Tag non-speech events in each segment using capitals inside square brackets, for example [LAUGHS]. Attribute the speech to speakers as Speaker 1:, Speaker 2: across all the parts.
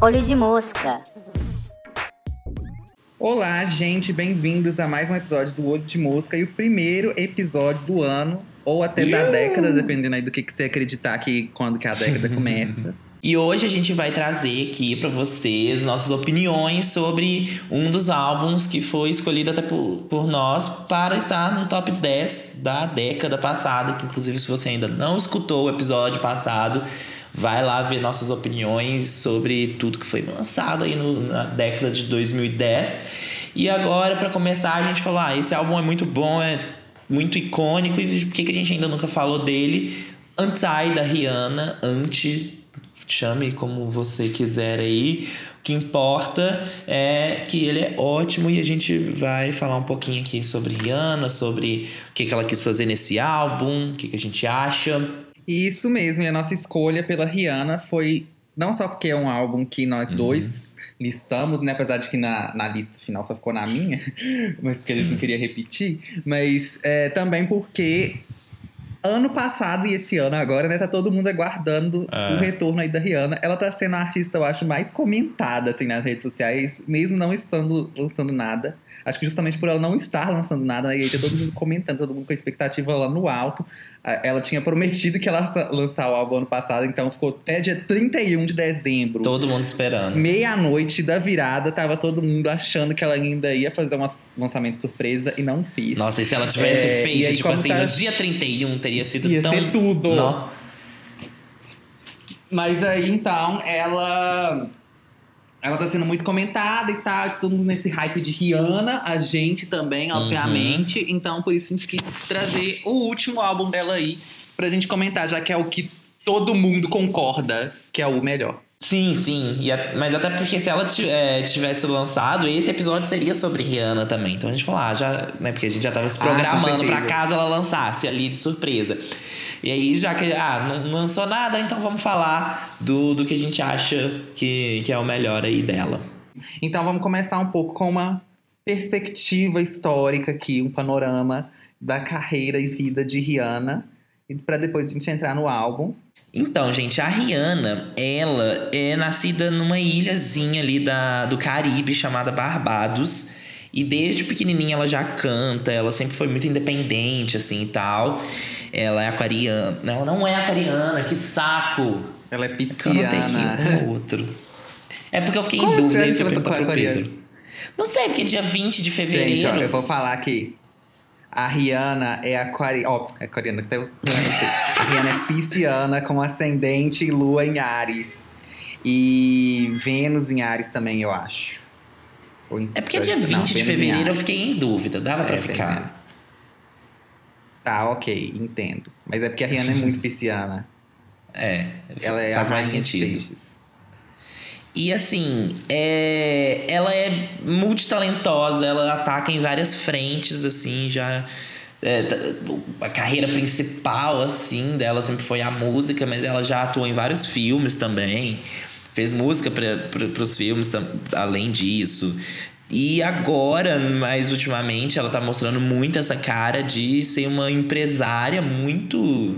Speaker 1: Olho de mosca.
Speaker 2: Olá, gente, bem-vindos a mais um episódio do Olho de Mosca e o primeiro episódio do ano, ou até da década, dependendo aí do que, que você acreditar que quando que a década [LAUGHS] começa.
Speaker 3: E hoje a gente vai trazer aqui para vocês nossas opiniões sobre um dos álbuns que foi escolhido até por, por nós para estar no top 10 da década passada. Que, inclusive, se você ainda não escutou o episódio passado, vai lá ver nossas opiniões sobre tudo que foi lançado aí no, na década de 2010. E agora, para começar, a gente falou: ah, esse álbum é muito bom, é muito icônico, e por que, que a gente ainda nunca falou dele? Anti da Rihanna, anti chame como você quiser aí. O que importa é que ele é ótimo e a gente vai falar um pouquinho aqui sobre Rihanna, sobre o que, que ela quis fazer nesse álbum, o que, que a gente acha.
Speaker 2: Isso mesmo, e a nossa escolha pela Rihanna foi não só porque é um álbum que nós
Speaker 3: Uhum.
Speaker 2: dois listamos, né? Apesar de que na, na lista final só ficou na minha, [LAUGHS] mas porque a gente não queria repetir. Mas é, também porque ano passado e esse ano agora, né? Tá todo mundo aguardando
Speaker 3: É.
Speaker 2: o retorno aí da Rihanna. Ela tá sendo a artista, eu acho, mais comentada, assim, nas redes sociais, mesmo não estando lançando nada. Acho que justamente por ela não estar lançando nada, e aí tá todo mundo comentando, todo mundo com a expectativa lá no alto. Ela tinha prometido que ela ia lançar o álbum ano passado, então ficou até dia 31 de dezembro.
Speaker 3: Todo mundo esperando.
Speaker 2: Meia-noite da virada, tava todo mundo achando que ela ainda ia fazer um lançamento surpresa e não fiz.
Speaker 3: Nossa, e se ela tivesse
Speaker 2: É,
Speaker 3: feito,
Speaker 2: aí
Speaker 3: tipo assim,
Speaker 2: tá-
Speaker 3: no dia 31 teria sido
Speaker 2: Ia
Speaker 3: tão.
Speaker 2: ser tudo.
Speaker 3: Nó.
Speaker 2: Mas aí então ela. Ela tá sendo muito comentada e tá todo mundo nesse hype de Rihanna, a gente também,
Speaker 3: Uhum.
Speaker 2: obviamente. Então, por isso a gente quis trazer o último álbum dela aí pra gente comentar, já que é o que todo mundo concorda que é o melhor.
Speaker 3: Sim, sim. A- mas até porque se ela é, tivesse lançado, esse episódio seria sobre Rihanna também. Então a gente falou, ah, já, né? Porque a gente já tava se
Speaker 2: Ah,
Speaker 3: programando pra
Speaker 2: certeza.
Speaker 3: caso ela lançasse ali de surpresa. E aí, já que ah, não lançou nada, então vamos falar do, do que a gente acha que, que é o melhor aí dela.
Speaker 2: Então vamos começar um pouco com uma perspectiva histórica aqui, um panorama da carreira e vida de Rihanna. E pra depois a gente entrar no álbum.
Speaker 3: Então, gente, a Rihanna, ela é nascida numa ilhazinha ali da, do Caribe chamada Barbados. E desde pequenininha ela já canta, ela sempre foi muito independente, assim, e tal. Ela é aquariana. Não, ela não é aquariana, que saco!
Speaker 2: Ela é
Speaker 3: É que eu anotei aqui
Speaker 2: pisciana.
Speaker 3: um [LAUGHS] ou outro. É porque eu fiquei
Speaker 2: Como
Speaker 3: em dúvida e fui perguntar pro
Speaker 2: é?
Speaker 3: Pedro. Não sei, porque é dia 20 de fevereiro.
Speaker 2: Gente, ó, eu vou falar aqui. A Rihanna é aquariana. Ó, é aquariana. A Rihanna é pisciana com ascendente e lua em Ares. E Vênus em Ares também, eu acho.
Speaker 3: É porque dia
Speaker 2: não,
Speaker 3: 20 de
Speaker 2: Vênus em
Speaker 3: fevereiro eu fiquei em dúvida, dava pra
Speaker 2: É, tem
Speaker 3: ficar.
Speaker 2: Vênus. Tá, ok, entendo. Mas é porque a Rihanna é [LAUGHS] muito pisciana.
Speaker 3: É,
Speaker 2: Ela é
Speaker 3: faz mais
Speaker 2: de
Speaker 3: sentido.
Speaker 2: peixes.
Speaker 3: E assim, é... ela é multitalentosa, ela ataca em várias frentes, assim, já. é, a carreira principal, assim, dela sempre foi a música, mas ela já atuou em vários filmes também. Fez música para os filmes, além disso. E agora, mais ultimamente, ela tá mostrando muito essa cara de ser uma empresária muito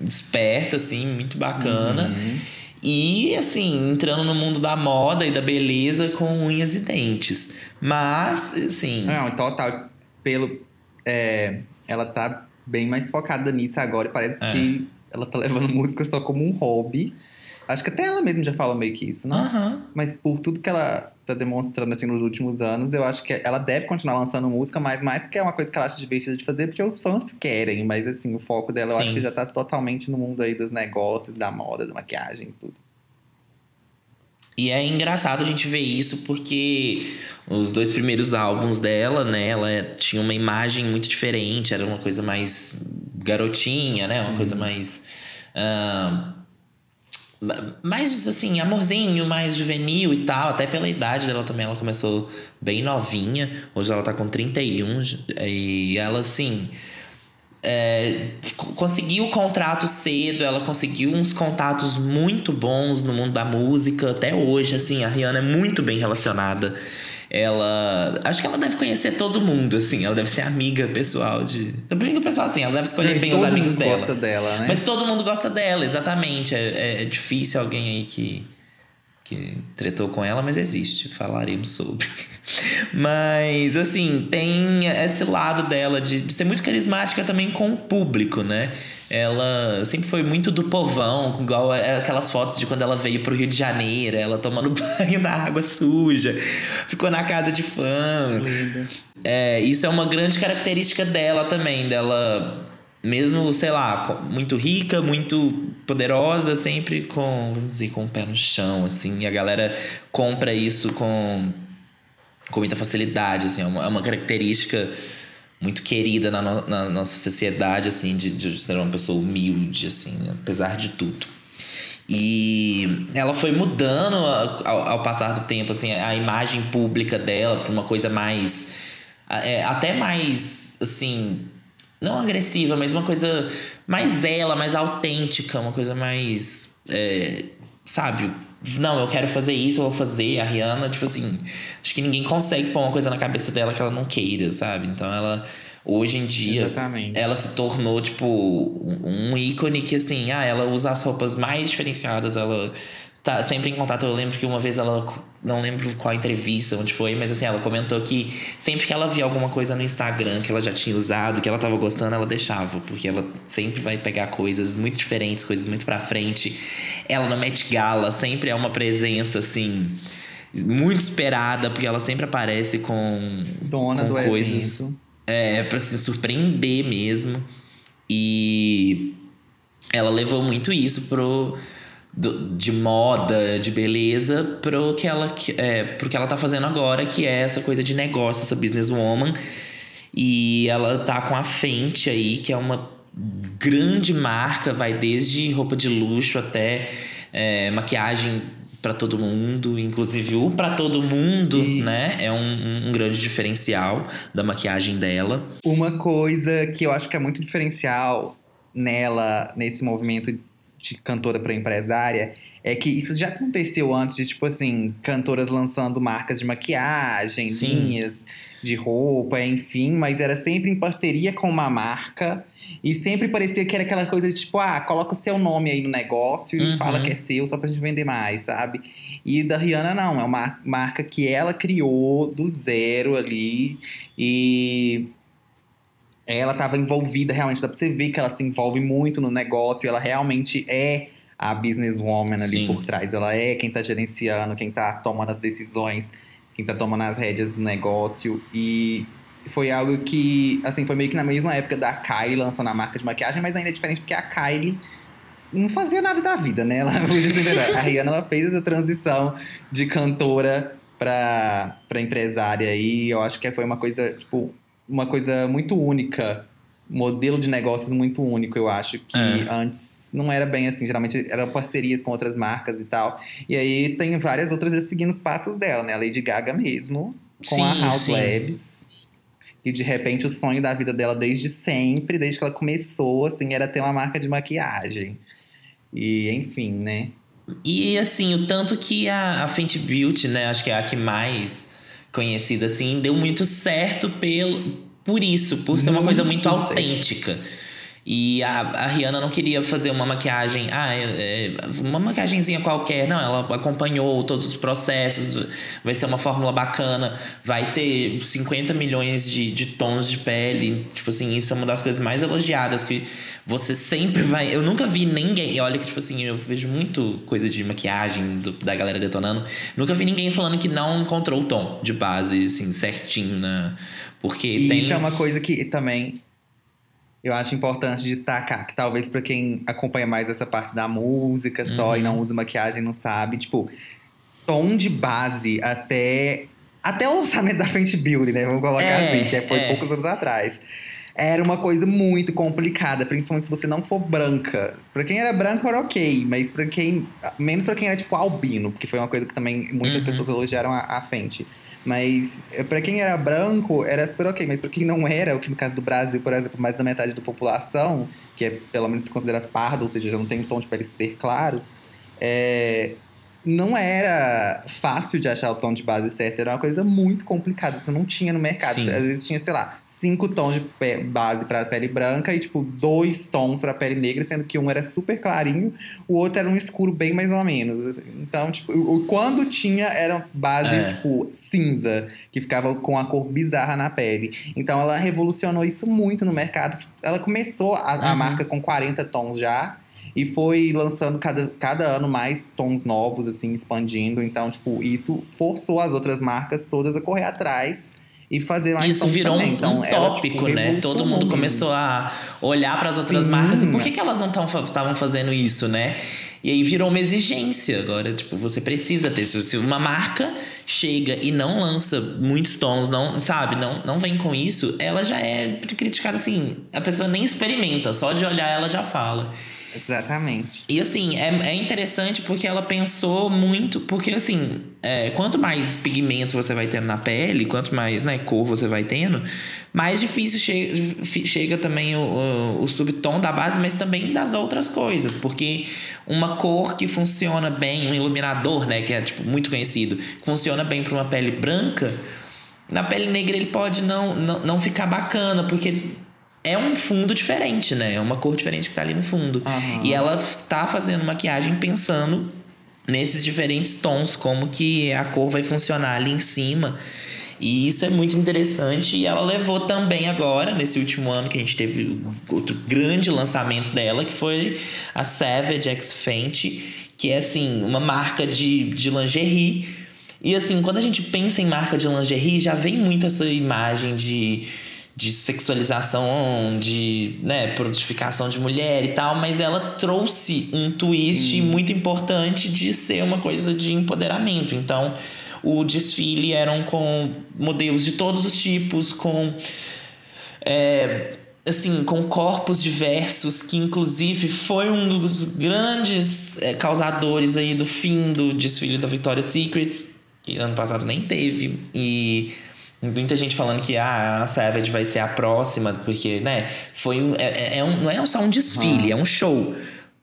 Speaker 3: esperta, assim, muito bacana.
Speaker 2: Uhum.
Speaker 3: E, assim, entrando no mundo da moda e da beleza com unhas e dentes. Mas, assim.
Speaker 2: Não, total. Pelo. é, ela tá bem mais focada nisso agora e parece
Speaker 3: É.
Speaker 2: que ela tá levando música só como um hobby. Acho que até ela mesma já fala meio que isso, né?
Speaker 3: Aham.
Speaker 2: Mas por tudo que ela tá demonstrando assim nos últimos anos, eu acho que ela deve continuar lançando música, mas mais porque é uma coisa que ela acha divertida de fazer, porque os fãs querem. Mas assim, o foco dela eu acho
Speaker 3: Sim.
Speaker 2: que já tá totalmente no mundo aí dos negócios, da moda, da maquiagem e tudo.
Speaker 3: E é engraçado a gente ver isso porque os dois primeiros álbuns dela, né, ela tinha uma imagem muito diferente, era uma coisa mais garotinha, né, uma
Speaker 2: Sim.
Speaker 3: coisa mais ma- mais assim, amorzinho, mais juvenil e tal, até pela idade dela também, ela começou bem novinha, hoje ela tá com 31 e ela assim, é, co- conseguiu o contrato cedo, ela conseguiu uns contatos muito bons no mundo da música até hoje, assim, a Rihanna é muito bem relacionada. Ela. Acho que ela deve conhecer todo mundo, assim. Ela deve ser amiga pessoal de. Amiga pessoal, assim, ela deve escolher bem os
Speaker 2: Todo
Speaker 3: amigos
Speaker 2: mundo
Speaker 3: dela.
Speaker 2: gosta dela, né?
Speaker 3: Mas todo mundo gosta dela, exatamente. É, é difícil alguém aí que, que tretou com ela, mas existe. Falaremos sobre. [LAUGHS] Mas, assim, tem esse lado dela de, de ser muito carismática também com o público, né? Ela sempre foi muito do povão, igual aquelas fotos de quando ela veio pro Rio de Janeiro, ela tomando [LAUGHS] banho na água suja, ficou na casa de fã.
Speaker 2: Linda.
Speaker 3: É, isso é uma grande característica dela também, dela mesmo, sei lá, muito rica, muito poderosa, sempre com, vamos dizer, com o pé no chão, assim, e a galera compra isso com, com muita facilidade, assim, é uma, é uma característica muito querida na, no- na nossa sociedade, assim, de, de ser uma pessoa humilde, assim, apesar de tudo. E ela foi mudando ao, ao passar do tempo, assim, a imagem pública dela para uma coisa mais. é, até mais, assim. Não agressiva, mas uma coisa mais ela, mais autêntica, uma coisa mais. é, sabe? Não, eu quero fazer isso, eu vou fazer. A Rihanna, tipo assim. Acho que ninguém consegue pôr uma coisa na cabeça dela que ela não queira, sabe? Então ela. Hoje em dia,
Speaker 2: Exatamente.
Speaker 3: ela se tornou, tipo, um um ícone que, assim, ah, ela usa as roupas mais diferenciadas, ela tá sempre em contato. Eu lembro que uma vez ela, não lembro qual entrevista, onde foi, mas assim, ela comentou que sempre que ela via alguma coisa no Instagram que ela já tinha usado, que ela tava gostando, ela deixava, porque ela sempre vai pegar coisas muito diferentes, coisas muito pra frente. Ela na Met Gala sempre é uma presença, assim, muito esperada, porque ela sempre aparece com
Speaker 2: Dona
Speaker 3: com
Speaker 2: do
Speaker 3: coisas-
Speaker 2: evento.
Speaker 3: é, para se surpreender mesmo. E ela levou muito isso pro do- de moda, de beleza, pro que ela é, pro que ela tá fazendo agora, que é essa coisa de negócio, essa businesswoman. E ela tá com a Fenty aí, que é uma grande marca, vai desde roupa de luxo até é, maquiagem para todo mundo, inclusive o para todo mundo,
Speaker 2: E-
Speaker 3: né? É um, um grande diferencial da maquiagem dela.
Speaker 2: Uma coisa que eu acho que é muito diferencial nela, nesse movimento de cantora para empresária, é que isso já aconteceu antes de, tipo assim, cantoras lançando marcas de maquiagem,
Speaker 3: Sim.
Speaker 2: linhas de roupa, enfim, mas era sempre em parceria com uma marca e sempre parecia que era aquela coisa de tipo, ah, coloca o seu nome aí no negócio e
Speaker 3: Uhum.
Speaker 2: fala que é seu só pra gente vender mais, sabe? E da Rihanna não, é uma marca que ela criou do zero ali e ela estava envolvida realmente, dá pra você ver que ela se envolve muito no negócio, ela realmente é a businesswoman ali
Speaker 3: Sim.
Speaker 2: por trás, ela é quem tá gerenciando, quem tá tomando as decisões, quem tá tomando as rédeas do negócio e foi algo que, assim, foi meio que na mesma época da Kylie lançando a marca de maquiagem, mas ainda é diferente porque a Kylie não fazia nada da vida, né? Ela, [LAUGHS] a Rihanna ela fez essa transição de cantora pra, pra empresária e eu acho que foi uma coisa, tipo, uma coisa muito única, modelo de negócios muito único, eu acho, que
Speaker 3: É.
Speaker 2: antes não era bem assim, geralmente eram parcerias com outras marcas e tal. E aí tem várias outras seguindo os passos dela, né? A Lady Gaga mesmo, com a
Speaker 3: Sim,
Speaker 2: House
Speaker 3: sim.
Speaker 2: Labs. E de repente o sonho da vida dela desde sempre, desde que ela começou, assim, era ter uma marca de maquiagem. E enfim, né?
Speaker 3: E assim, o tanto que a, a Fenty Beauty, né, acho que é a que mais conhecida assim, deu muito certo pelo, por isso, por ser uma coisa muito autêntica. E a, a Rihanna não queria fazer uma maquiagem, ah, é, é, uma maquiagemzinha qualquer, não, ela acompanhou todos os processos, vai ser uma fórmula bacana, vai ter 50 milhões de, de tons de pele, tipo assim, isso é uma das coisas mais elogiadas que você sempre vai. Eu nunca vi ninguém. E olha que, tipo assim, eu vejo muito coisa de maquiagem do- da galera detonando. Nunca vi ninguém falando que não encontrou o tom de base, assim, certinho, né? Porque
Speaker 2: E
Speaker 3: tem.
Speaker 2: isso é uma coisa que também eu acho importante destacar, que talvez pra quem acompanha mais essa parte da música só
Speaker 3: Uhum.
Speaker 2: e não usa maquiagem não sabe, tipo, tom de base até até o lançamento da Fenty Beauty, né? Vamos colocar
Speaker 3: É,
Speaker 2: assim, que foi
Speaker 3: é.
Speaker 2: poucos anos atrás. Era uma coisa muito complicada, principalmente se você não for branca. Pra quem era branco era ok, mas para quem menos pra quem era tipo albino, porque foi uma coisa que também muitas
Speaker 3: Uhum.
Speaker 2: pessoas elogiaram a, a Fenty. Mas eh, pra quem era branco, era super ok. Mas pra quem não era, o que no caso do Brasil, por exemplo, mais da metade da população, que é pelo menos se considera pardo, ou seja, já não tem um tom de pele super claro, é, não era fácil de achar o tom de base certo, era uma coisa muito complicada. Você não tinha no mercado.
Speaker 3: Sim.
Speaker 2: Às vezes tinha, sei lá, cinco tons de base pra pele branca e, tipo, dois tons pra pele negra, sendo que um era super clarinho, o outro era um escuro bem mais ou menos. assim. Então, tipo, quando tinha, era base,
Speaker 3: É.
Speaker 2: tipo, cinza, que ficava com a cor bizarra na pele. Então, ela revolucionou isso muito no mercado. Ela começou a, a
Speaker 3: Uhum.
Speaker 2: marca com 40 tons já. E foi lançando cada, cada ano mais tons novos, assim, expandindo. Então, tipo, isso forçou as outras marcas todas a correr atrás e fazer mais
Speaker 3: Isso virou um,
Speaker 2: também. Então,
Speaker 3: um
Speaker 2: ela,
Speaker 3: tópico,
Speaker 2: tipo,
Speaker 3: né? Todo mundo
Speaker 2: revolucionou
Speaker 3: começou a olhar para as outras
Speaker 2: Sim.
Speaker 3: marcas e por que, que elas não estavam fazendo isso, né? E aí virou uma exigência agora, tipo, você precisa ter. Se uma marca chega e não lança muitos tons, não, sabe, não, não vem com isso, ela já é criticada assim, a pessoa nem experimenta, só de olhar ela já fala.
Speaker 2: Exatamente.
Speaker 3: E assim, é, é interessante porque ela pensou muito. Porque assim, é, quanto mais pigmento você vai tendo na pele, quanto mais né, cor você vai tendo, mais difícil che fi- chega também o, o, o subtom da base, mas também das outras coisas. Porque uma cor que funciona bem, um iluminador, né, que é tipo, muito conhecido, funciona bem para uma pele branca, na pele negra ele pode não, não, não ficar bacana, porque é um fundo diferente, né? É uma cor diferente que tá ali no fundo.
Speaker 2: Aham.
Speaker 3: E ela tá fazendo maquiagem pensando nesses diferentes tons, como que a cor vai funcionar ali em cima. E isso é muito interessante. E ela levou também agora, nesse último ano, que a gente teve outro grande lançamento dela, que foi a Savage X Fenty, que é assim, uma marca de, de lingerie. E assim, quando a gente pensa em marca de lingerie, já vem muito essa imagem de de sexualização, de né, prontificação de mulher e tal, mas ela trouxe um twist muito importante de ser uma coisa de empoderamento. Então, o desfile eram com modelos de todos os tipos, com é, assim, com corpos diversos, que inclusive foi um dos grandes é, causadores aí do fim do desfile da Victoria's Secret, que ano passado nem teve. E muita gente falando que ah, a Savage vai ser a próxima, porque, né, foi um, é, é- é um, não é só um desfile, é um show.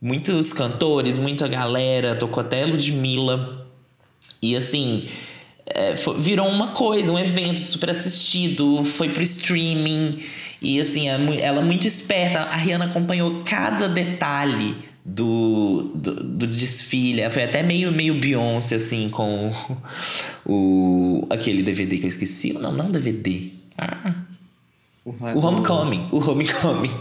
Speaker 3: Muitos cantores, muita galera, tocou até Ludmilla. E assim, é, foi- virou uma coisa, um evento super assistido, foi pro streaming. E assim, é ela é muito esperta. A Rihanna acompanhou cada detalhe do, do, do desfile. Foi até meio, meio Beyoncé, assim, com [LAUGHS] o, aquele DVD que eu esqueci. Não, não DVD. Ah, o Homecoming, o Homecoming.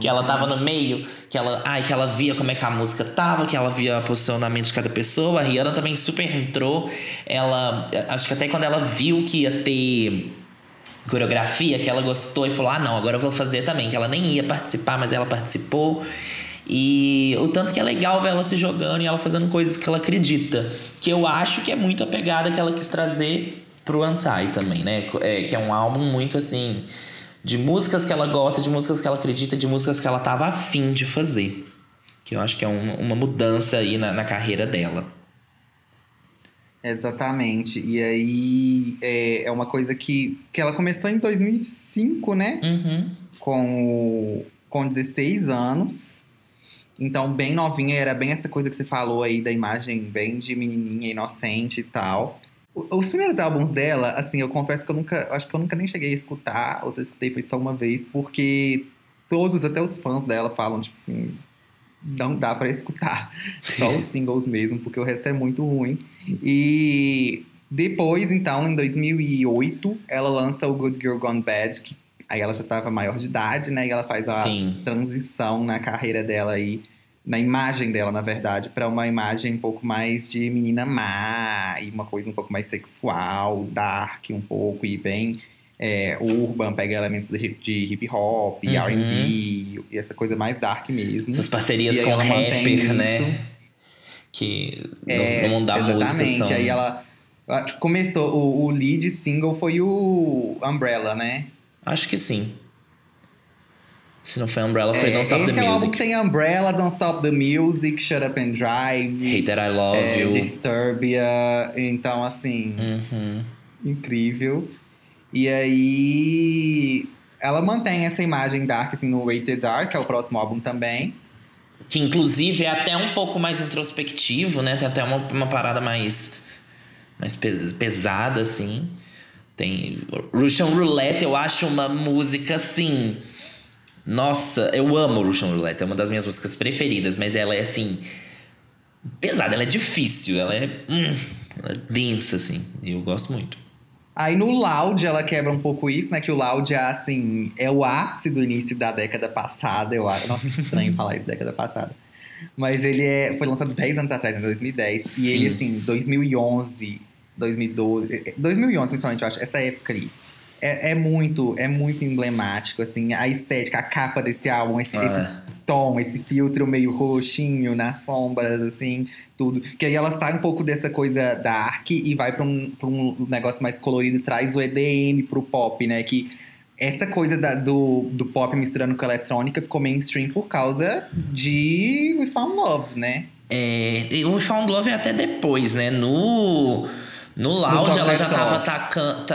Speaker 3: Que ela tava no meio, que ela, ai, que ela via como é que a música tava, que ela via o posicionamento de cada pessoa. A Rihanna também super entrou. Ela, acho que até quando ela viu que ia ter coreografia, que ela gostou e falou: "Ah, não, agora eu vou fazer também", que ela nem ia participar, mas ela participou. E o tanto que é legal ver ela se jogando e ela fazendo coisas que ela acredita, que eu acho que é muito a pegada que ela quis trazer pro Anti também, né? É, que é um álbum muito assim de músicas que ela gosta, de músicas que ela acredita, de músicas que ela tava afim de fazer. Que eu acho que é uma, uma mudança aí na, na carreira dela.
Speaker 2: Exatamente. E aí é, é uma coisa que, que ela começou em 2005, né?
Speaker 3: Uhum.
Speaker 2: Com, com 16 anos. Então, bem novinha, era bem essa coisa que você falou aí da imagem bem de menininha, inocente e tal. Os primeiros álbuns dela, assim, eu confesso que eu nunca, acho que eu nunca nem cheguei a escutar, ou se eu escutei foi só uma vez, porque todos, até os fãs dela falam, tipo assim, não dá pra escutar. [LAUGHS] Só os singles mesmo, porque o resto é muito ruim. E depois, então, em 2008, ela lança o Good Girl Gone Bad, que aí ela já tava maior de idade, né? E ela faz a
Speaker 3: Sim.
Speaker 2: transição na carreira dela aí, na imagem dela, na verdade, pra uma imagem um pouco mais de menina má e uma coisa um pouco mais sexual, dark um pouco e bem é, urban, pega elementos de hip, de hip hop,
Speaker 3: Uhum.
Speaker 2: R&B e essa coisa mais dark mesmo.
Speaker 3: Essas parcerias
Speaker 2: E aí
Speaker 3: com rapper, né? Que no-
Speaker 2: É,
Speaker 3: no mundo da música
Speaker 2: exatamente.
Speaker 3: são...
Speaker 2: Aí ela ela começou, o, o lead single foi o Umbrella, né?
Speaker 3: Acho que sim. Se não foi Umbrella, foi
Speaker 2: É,
Speaker 3: Don't Stop
Speaker 2: esse
Speaker 3: the
Speaker 2: é álbum
Speaker 3: Music.
Speaker 2: que tem Umbrella, Don't Stop the Music, Shut Up and Drive,
Speaker 3: Hate That I Love
Speaker 2: é,
Speaker 3: You.
Speaker 2: Disturbia. Então, assim,
Speaker 3: Uhum.
Speaker 2: incrível. E aí ela mantém essa imagem dark assim, no Rated Dark, que é o próximo álbum também.
Speaker 3: que inclusive é até um pouco mais introspectivo, né? Tem até uma, uma parada mais, mais pesada, assim. Tem Russian Roulette, eu acho uma música assim. Nossa, eu amo Russian Roulette, é uma das minhas músicas preferidas, mas ela é assim. pesada, ela é difícil, ela é. Hum, ela é densa, assim. E eu gosto muito.
Speaker 2: Aí no Loud ela quebra um pouco isso, né? Que o Loud é assim, é o ápice do início da década passada, eu acho. Nossa, que estranho falar isso, década passada. Mas ele é, foi lançado 10 anos atrás, em 2010. Sim. E ele, assim, 2011, 2012, 2011 principalmente, eu acho, essa época ali. É, é, muito, é muito emblemático, assim, a estética, a capa desse álbum, esse, ah. esse tom, esse filtro meio roxinho nas sombras, assim, tudo. Que aí ela sai um pouco dessa coisa dark e vai para um, pra um negócio mais colorido e traz o EDM pro pop, né? Que essa coisa da, do, do pop misturando com a eletrônica ficou mainstream por causa de We Found Love, né?
Speaker 3: É, o We Found Love é até depois, né? No no Loud, ela já tava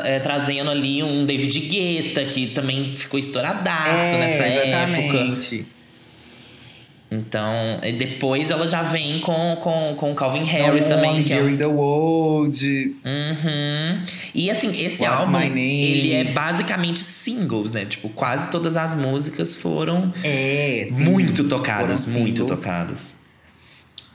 Speaker 3: é, trazendo ali um David Guetta, que também ficou estouradaço é, nessa exatamente. época. Então, depois ela já vem com, com, com Calvin Harris também.
Speaker 2: Que é the World.
Speaker 3: Uhum. E assim, esse What's álbum, ele é basicamente singles, né? Tipo, quase todas as músicas foram
Speaker 2: é,
Speaker 3: muito tocadas, muito tocadas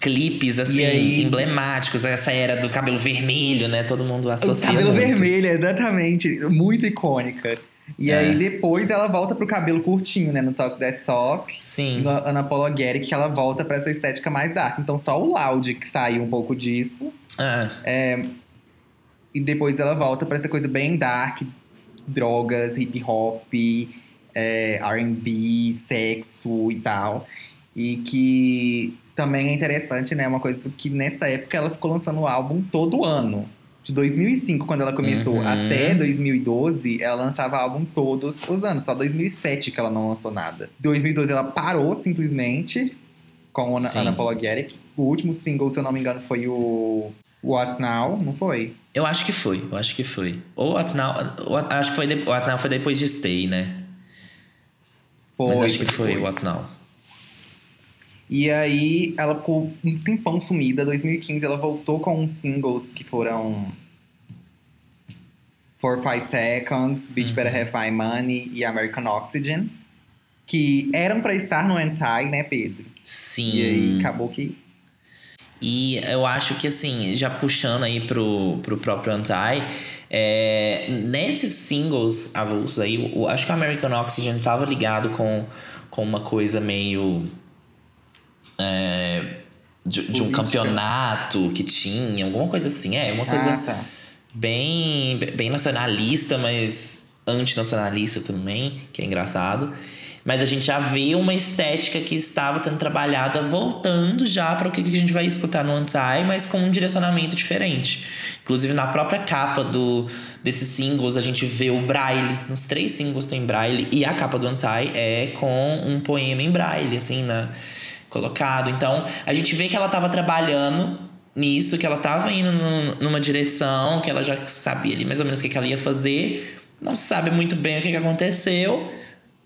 Speaker 3: clipes assim aí, emblemáticos, essa era do cabelo vermelho, né? Todo mundo associa. O
Speaker 2: cabelo
Speaker 3: muito.
Speaker 2: vermelho, exatamente, muito icônica. E é. aí depois ela volta pro cabelo curtinho, né? No Talk That Talk.
Speaker 3: Sim.
Speaker 2: No Unapologetic, que ela volta para essa estética mais dark. Então só o Loud que saiu um pouco disso.
Speaker 3: É.
Speaker 2: é e depois ela volta para essa coisa bem dark, drogas, hip hop, é, R&B, sexo e tal. E que também é interessante, né? Uma coisa que nessa época ela ficou lançando o álbum todo ano. De 2005, quando ela começou, uhum. até 2012, ela lançava álbum todos os anos. Só 2007 que ela não lançou nada. 2012 ela parou simplesmente com a Unapologetic. O último single, se eu não me engano, foi o What Now, não foi?
Speaker 3: Eu acho que foi, eu acho que foi. Ou What Now, acho que foi, What Now foi depois de Stay, né? Foi, Mas acho que foi o What Now.
Speaker 2: E aí ela ficou um tempão sumida. 2015 ela voltou com uns singles que foram For Five Seconds, Beach uhum. Better Have My Money e American Oxygen. Que eram para estar no Anti, né, Pedro?
Speaker 3: Sim.
Speaker 2: E aí acabou que.
Speaker 3: E eu acho que assim, já puxando aí pro, pro próprio Anti, é, nesses singles avulsos aí, eu acho que o American Oxygen tava ligado com, com uma coisa meio é, de, de, um campeonato que tinha, alguma coisa assim. É, uma coisa
Speaker 2: ah, tá.
Speaker 3: bem, bem nacionalista, mas antinacionalista também, que é engraçado. Mas a gente já vê uma estética que estava sendo trabalhada voltando já para o que a gente vai escutar no Anti, mas com um direcionamento diferente. Inclusive na própria capa do, desses singles a gente vê o braille. Nos três singles tem braille e a capa do Anti é com um poema em braille, assim, na colocado. Então, a gente vê que ela estava trabalhando nisso, que ela estava indo numa direção, que ela já sabia ali mais ou menos o que, ela ia fazer. Não sabe muito bem o que, que aconteceu.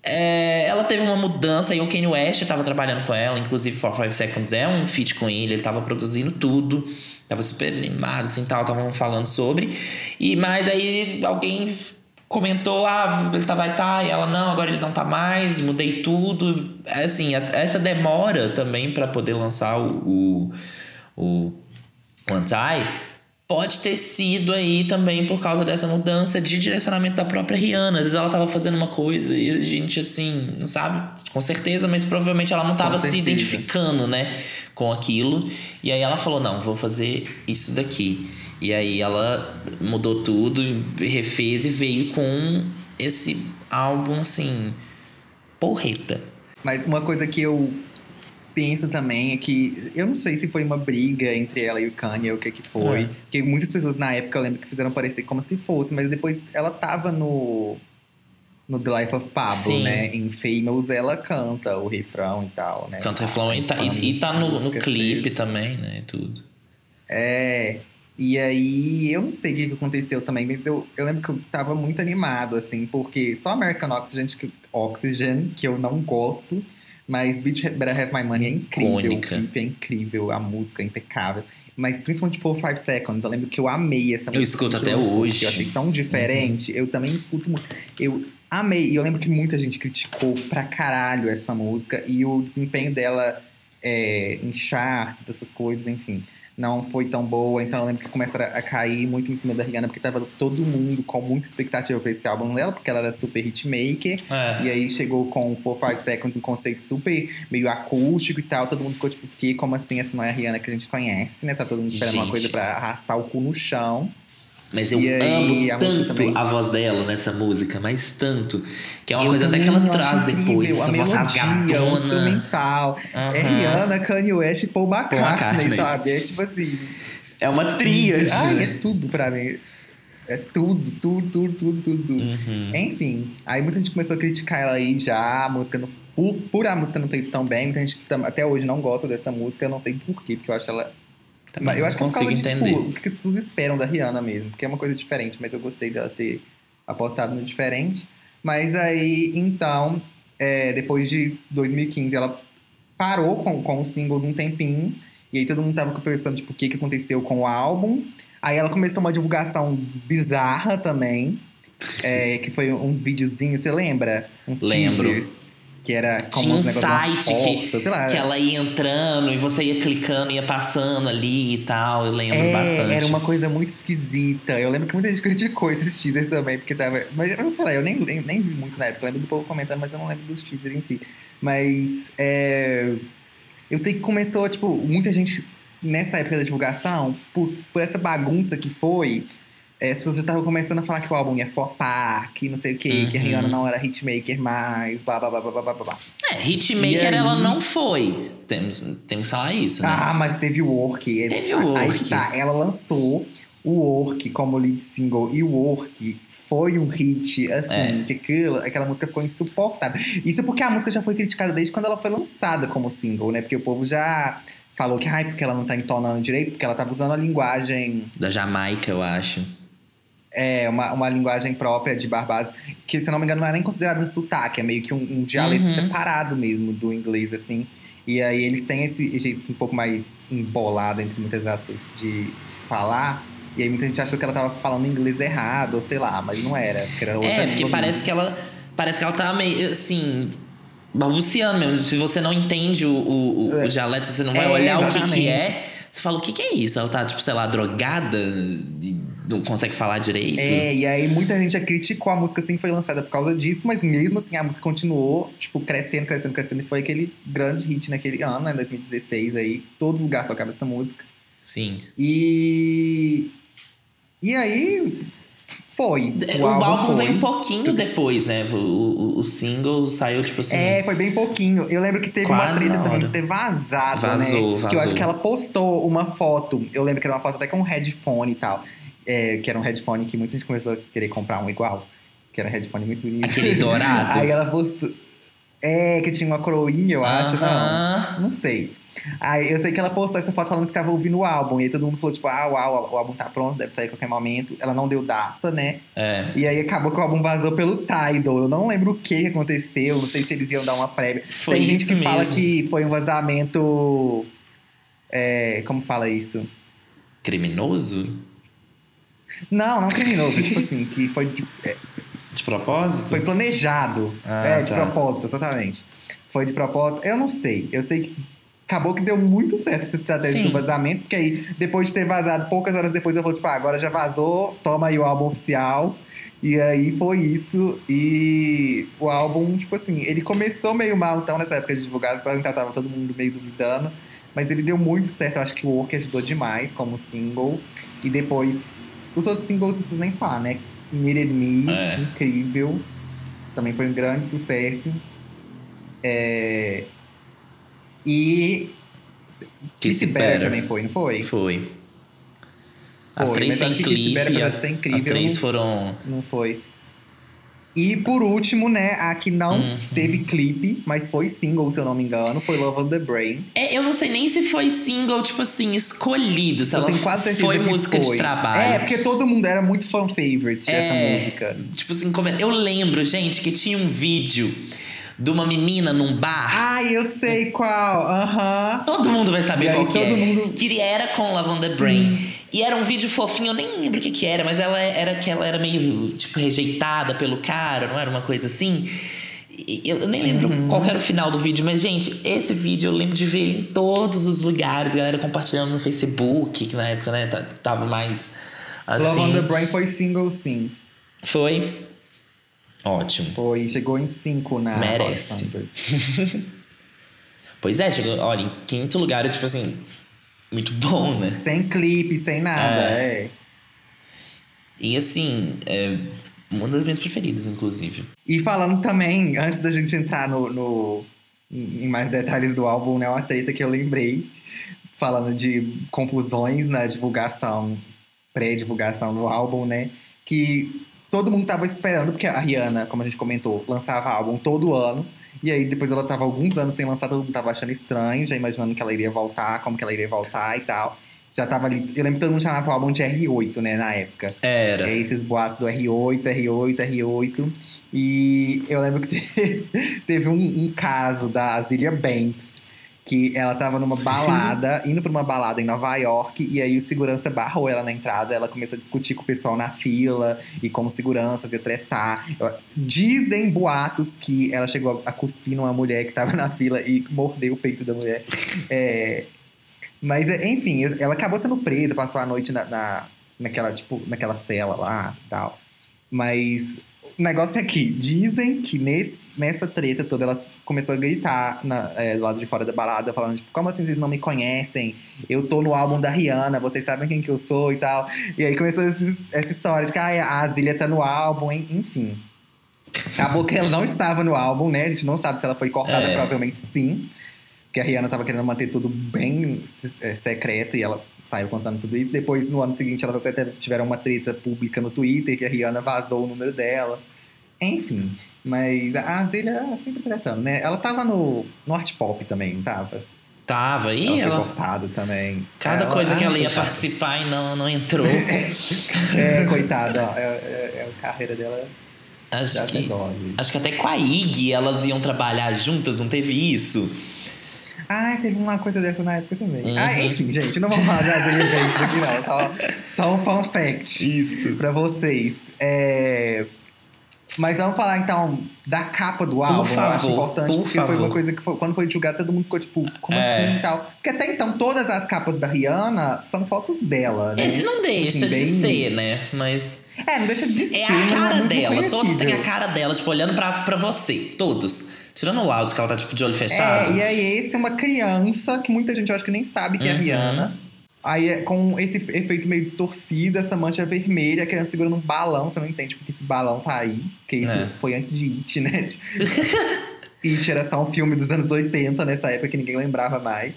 Speaker 3: É, ela teve uma mudança e o Kanye West estava trabalhando com ela, inclusive For Five Seconds é um feat com ele, ele estava produzindo tudo, estava super animado, assim, tal, estavam falando sobre. E mas aí alguém comentou, ah, ele tá, vai estar, tá, e ela, não, agora ele não tá mais, mudei tudo. É assim, essa demora também para poder lançar o, o, o Anti pode ter sido aí também por causa dessa mudança de direcionamento da própria Rihanna. Às vezes ela tava fazendo uma coisa e a gente, assim, não sabe com certeza, mas provavelmente ela não tava se identificando, né, com aquilo. E aí ela falou: não, vou fazer isso daqui. E aí ela mudou tudo, refez e veio com esse álbum assim, porreta.
Speaker 2: Mas uma coisa que eu penso também é que eu não sei se foi uma briga entre ela e o Kanye ou o que que foi. É. Porque muitas pessoas na época eu lembro que fizeram parecer como se fosse, mas depois ela tava no no The Life of Pablo, Sim. né? Em Famous ela canta o refrão e tal, né?
Speaker 3: Canta o refrão e tá, e, e tá no, no clipe também, né? Tudo.
Speaker 2: É. E aí, eu não sei o que aconteceu também, mas eu, eu lembro que eu tava muito animado, assim, porque só American Oxygen, Oxygen, que eu não gosto, Mas Bitch Better Have My Money é incrível.
Speaker 3: Icônica.
Speaker 2: O clipe é incrível, a música é impecável. Mas principalmente For Five Seconds, eu lembro que eu amei essa música.
Speaker 3: escuto
Speaker 2: assim, que
Speaker 3: até
Speaker 2: lançou,
Speaker 3: hoje.
Speaker 2: que Eu achei tão diferente. Eu também escuto muito. Eu amei. E eu lembro que muita gente criticou pra caralho essa música. E o desempenho dela é, em charts, essas coisas, enfim. Não foi tão boa, então eu lembro que começaram a cair muito em cima da Rihanna, porque tava todo mundo com muita expectativa pra esse álbum dela, porque ela era super hitmaker.
Speaker 3: É.
Speaker 2: E aí chegou com o 4 Five Seconds, um conceito super meio acústico e tal. Todo mundo ficou tipo, que? Como assim? Essa não é a Rihanna que a gente conhece, né? Tá todo mundo esperando uma
Speaker 3: Gente.
Speaker 2: coisa pra arrastar o cu no chão.
Speaker 3: Mas eu
Speaker 2: aí, a
Speaker 3: amo
Speaker 2: música
Speaker 3: tanto a voz dela nessa música, mas tanto. Que é uma
Speaker 2: Eu
Speaker 3: coisa até que ela traz
Speaker 2: incrível,
Speaker 3: depois,
Speaker 2: a
Speaker 3: essa voz rasgadona.
Speaker 2: instrumental. É
Speaker 3: Aham.
Speaker 2: Rihanna, Kanye West e Paul McCartney,
Speaker 3: McCartney.
Speaker 2: sabe? É tipo assim...
Speaker 3: É uma tríade.
Speaker 2: Ai, é tudo pra mim. É tudo, tudo, tudo, tudo, tudo, tudo.
Speaker 3: Uhum.
Speaker 2: Enfim, aí muita gente começou a criticar ela aí já, a música não, por, por a música não ter ido tão bem, muita gente até hoje não gosta dessa música, eu não sei porquê, porque eu acho ela.
Speaker 3: Também
Speaker 2: Mas eu acho que é
Speaker 3: consigo
Speaker 2: de
Speaker 3: entender.
Speaker 2: tipo, o que as pessoas esperam da Rihanna mesmo, porque é uma coisa diferente, mas eu gostei dela ter apostado no diferente. Mas aí, então, é, depois de 2015, ela parou com, com os singles um tempinho, e aí todo mundo tava pensando, tipo, o que, que aconteceu com o álbum. Aí ela começou uma divulgação bizarra também, é, que foi uns videozinhos, você lembra? Uns
Speaker 3: Lembro.
Speaker 2: teasers. Que era como
Speaker 3: Tinha um site que-
Speaker 2: portas, sei lá.
Speaker 3: Que ela ia entrando e você ia clicando, ia passando ali e tal. Eu lembro
Speaker 2: É,
Speaker 3: bastante.
Speaker 2: era uma coisa muito esquisita. Eu lembro que muita gente criticou esses teasers também, porque tava. Mas eu não sei lá, eu nem, nem, nem vi muito na época. Eu lembro do povo comentando, mas eu não lembro dos teasers em si. Mas é, eu sei que começou, tipo, muita gente nessa época da divulgação, por, por essa bagunça que foi. É, as pessoas já estavam começando a falar que o álbum ia flopar, que não sei o quê, que a
Speaker 3: Uhum.
Speaker 2: Rihanna não era hitmaker mais, blá blá blá blá blá blá.
Speaker 3: É, Hitmaker
Speaker 2: aí?
Speaker 3: ela não foi. Temos, temos que falar isso, né?
Speaker 2: Ah, mas teve o Work.
Speaker 3: Teve
Speaker 2: Aí
Speaker 3: o Work.
Speaker 2: tá, ela lançou o Work como lead single e o Work foi um hit, assim,
Speaker 3: É.
Speaker 2: que aquilo, aquela música ficou insuportável. Isso porque a música já foi criticada desde quando ela foi lançada como single, né? Porque o povo já falou que, ai, porque ela não tá entonando direito, porque ela tava usando a linguagem,
Speaker 3: Da Jamaica, eu acho.
Speaker 2: É, uma, uma linguagem própria de Barbados, que se não me engano não é nem considerado um sotaque, é meio que um, um dialeto
Speaker 3: Uhum.
Speaker 2: separado mesmo do inglês, assim. E aí eles têm esse jeito um pouco mais embolado, entre muitas aspas, de, de falar. E aí muita gente achou que ela tava falando inglês errado, ou sei lá, mas não era. Porque era
Speaker 3: É, porque parece que ela. Parece que ela tá meio assim. Balbuciando mesmo. Se você não entende o, o,
Speaker 2: É.
Speaker 3: o dialeto, se você não vai
Speaker 2: É,
Speaker 3: olhar o que, que
Speaker 2: exatamente.
Speaker 3: é, você fala, o que, que é isso? Ela tá, tipo, sei lá, drogada, de- não consegue falar direito.
Speaker 2: É, e aí muita gente já criticou a música assim que foi lançada por causa disso, mas mesmo assim a música continuou, tipo, crescendo, crescendo, crescendo. E foi aquele grande hit naquele ano, né, 2016 aí. Todo lugar tocava essa música.
Speaker 3: Sim.
Speaker 2: E. E aí. Foi.
Speaker 3: O, álbum
Speaker 2: foi.
Speaker 3: veio um pouquinho depois, né? O, o, o single saiu, tipo assim.
Speaker 2: É, foi bem pouquinho. Eu lembro que teve uma treta também de ter vazado,
Speaker 3: Vazou,
Speaker 2: né? Que eu
Speaker 3: vazou.
Speaker 2: acho que ela postou uma foto. Eu lembro que era uma foto até com um headphone e tal. É, que era um headphone que muita gente começou a querer comprar um igual. Que era um headphone muito bonito.
Speaker 3: Aquele [LAUGHS] dourado.
Speaker 2: Aí ela postou. É, que tinha uma coroinha, eu acho. Não. Não sei. Aí eu sei que ela postou essa foto falando que tava ouvindo o álbum. E aí todo mundo falou, tipo, ah, uau, o álbum tá pronto, deve sair a qualquer momento. Ela não deu data, né?
Speaker 3: É.
Speaker 2: E aí acabou que o álbum vazou pelo Tidal. Eu não lembro o que aconteceu, não sei se eles iam dar uma prévia.
Speaker 3: Foi
Speaker 2: Tem gente que
Speaker 3: mesmo.
Speaker 2: fala que foi um vazamento. É, como fala isso?
Speaker 3: Criminoso?
Speaker 2: Não, não criminoso. tipo assim, que foi, de- é,
Speaker 3: De propósito?
Speaker 2: foi planejado.
Speaker 3: Ah,
Speaker 2: é, de
Speaker 3: tá.
Speaker 2: propósito, exatamente. Foi de propósito. Eu não sei. Eu sei que acabou que deu muito certo essa estratégia
Speaker 3: Sim.
Speaker 2: do vazamento, porque aí, depois de ter vazado, poucas horas depois eu falei, tipo, ah, agora já vazou, toma aí o álbum oficial. E aí foi isso. E o álbum, tipo assim, ele começou meio mal, então, nessa época de divulgação, então tava todo mundo meio duvidando. Mas ele deu muito certo. Eu acho que o Work ajudou demais como single. E depois, os outros singles não preciso nem falar, né? Needed Me,
Speaker 3: É.
Speaker 2: incrível. Também foi um grande sucesso. É... E.
Speaker 3: Kiss
Speaker 2: Better também foi, não foi?
Speaker 3: Foi. As
Speaker 2: Foi,
Speaker 3: três têm clipe, as,
Speaker 2: incrível,
Speaker 3: três
Speaker 2: não-
Speaker 3: foram.
Speaker 2: Não foi. E por último, né, a que não
Speaker 3: Uhum.
Speaker 2: teve clipe, mas foi single, se eu não me engano, foi Love on the Brain.
Speaker 3: É, eu não sei nem se foi single, tipo assim, escolhido. Se
Speaker 2: eu
Speaker 3: ela
Speaker 2: tenho quase certeza
Speaker 3: foi
Speaker 2: que
Speaker 3: música
Speaker 2: foi.
Speaker 3: de trabalho.
Speaker 2: É, porque todo mundo era muito fan favorite
Speaker 3: É.
Speaker 2: essa música.
Speaker 3: Tipo assim, como eu lembro, gente, que tinha um vídeo de uma menina num bar.
Speaker 2: Ai, eu sei qual. Aham.
Speaker 3: Todo mundo vai saber
Speaker 2: E aí
Speaker 3: qual que
Speaker 2: todo
Speaker 3: é.
Speaker 2: mundo-
Speaker 3: Que era com Lavanda Brain. E era um vídeo fofinho, eu nem lembro o que que era, mas ela era que ela era meio, tipo, rejeitada pelo cara, não era uma coisa assim? Eu nem lembro
Speaker 2: Uhum.
Speaker 3: qual era o final do vídeo, mas, gente, esse vídeo eu lembro de ver ele em todos os lugares, a galera compartilhando no Facebook, que na época, né, tava mais assim.
Speaker 2: Love on the Brain foi single, sim.
Speaker 3: Foi ótimo.
Speaker 2: Foi, chegou em 5 na
Speaker 3: Merece.
Speaker 2: Hot 100. [LAUGHS]
Speaker 3: Pois é, chegou, olha, em quinto lugar, tipo assim, muito bom, né?
Speaker 2: Sem clipe, sem nada, é.
Speaker 3: E assim, é uma das minhas preferidas, inclusive.
Speaker 2: E falando também, antes da gente entrar no, no- em mais detalhes do álbum, né? Uma treta que eu lembrei, falando de confusões na divulgação, pré-divulgação do álbum, né? Que todo mundo tava esperando, porque a Rihanna, como a gente comentou, lançava álbum todo ano. E aí depois ela tava alguns anos sem lançar, todo mundo tava achando estranho, já imaginando que ela iria voltar, como que ela iria voltar e tal. Já tava ali. Eu lembro que todo mundo chamava o álbum de R8, né, na época.
Speaker 3: Era.
Speaker 2: É esses boatos do R8, R8, R8. E eu lembro que [LAUGHS] te- teve um, um caso da Azilia Banks, que ela tava numa balada, [LAUGHS] indo pra uma balada em Nova York, e aí o segurança barrou ela na entrada, ela começou a discutir com o pessoal na fila, e como seguranças ia tretar. Dizem boatos que ela chegou a cuspir numa mulher que tava na fila e mordeu o peito da mulher. É, mas, é, enfim, ela acabou sendo presa, passou a noite na, na- naquela, tipo, naquela cela lá e tal. Mas o negócio é que dizem que nesse, nessa treta toda ela começou a gritar na- é, do lado de fora da balada, falando, tipo, como assim vocês não me conhecem? Eu tô no álbum da Rihanna, vocês sabem quem que eu sou e tal. E aí começou esses- essa história de que ah, a Azilia tá no álbum, en- enfim. Acabou que ela não estava no álbum, né? A gente não sabe se ela foi cortada,
Speaker 3: É.
Speaker 2: provavelmente sim. Porque a Rihanna tava querendo manter tudo bem é, secreto e ela saiu contando tudo isso. Depois, no ano seguinte, elas até tiveram uma treta pública no Twitter, que a Rihanna vazou o número dela. Enfim, mas a Azealia sempre tretando, né? Ela tava no, no art pop também, não tava?
Speaker 3: Tava aí,
Speaker 2: ela foi
Speaker 3: ela.
Speaker 2: cortada também.
Speaker 3: Cada
Speaker 2: Ela-
Speaker 3: coisa que ela ia participar e não, não entrou. [LAUGHS]
Speaker 2: É, coitada, ó, é, é- é a carreira dela
Speaker 3: Acho que, acho que até com a Ig elas iam trabalhar juntas, não teve isso?
Speaker 2: Ah, teve uma coisa dessa na época também.
Speaker 3: Uhum.
Speaker 2: Ah, enfim, gente, não vamos falar Azealia Banks aqui não, só, só um fun fact.
Speaker 3: Isso.
Speaker 2: pra vocês. É, Mas vamos falar então da capa do álbum. eu acho
Speaker 3: favor,
Speaker 2: importante,
Speaker 3: por
Speaker 2: porque foi
Speaker 3: favor.
Speaker 2: uma coisa que foi- quando foi divulgada, todo mundo ficou tipo, como
Speaker 3: É.
Speaker 2: assim e tal. Porque até então, todas as capas da Rihanna são fotos dela, né?
Speaker 3: Esse não deixa
Speaker 2: Assim,
Speaker 3: de
Speaker 2: bem-
Speaker 3: ser, né? Mas
Speaker 2: É, não deixa de ser.
Speaker 3: é a
Speaker 2: não
Speaker 3: cara
Speaker 2: muito
Speaker 3: dela. Todos têm a cara dela, tipo, olhando pra, pra você. Todos. Tirando o Loud, que ela tá, tipo, de olho fechado.
Speaker 2: É, e aí esse é uma criança que muita gente eu acho que nem sabe que é a
Speaker 3: Uhum.
Speaker 2: Rihanna. Aí é com esse efeito meio distorcido, essa mancha vermelha, a criança segurando um balão, você não entende porque esse balão tá aí. Porque isso
Speaker 3: É.
Speaker 2: foi antes de It, né? [LAUGHS] It era só um filme dos anos 80, nessa época que ninguém lembrava mais.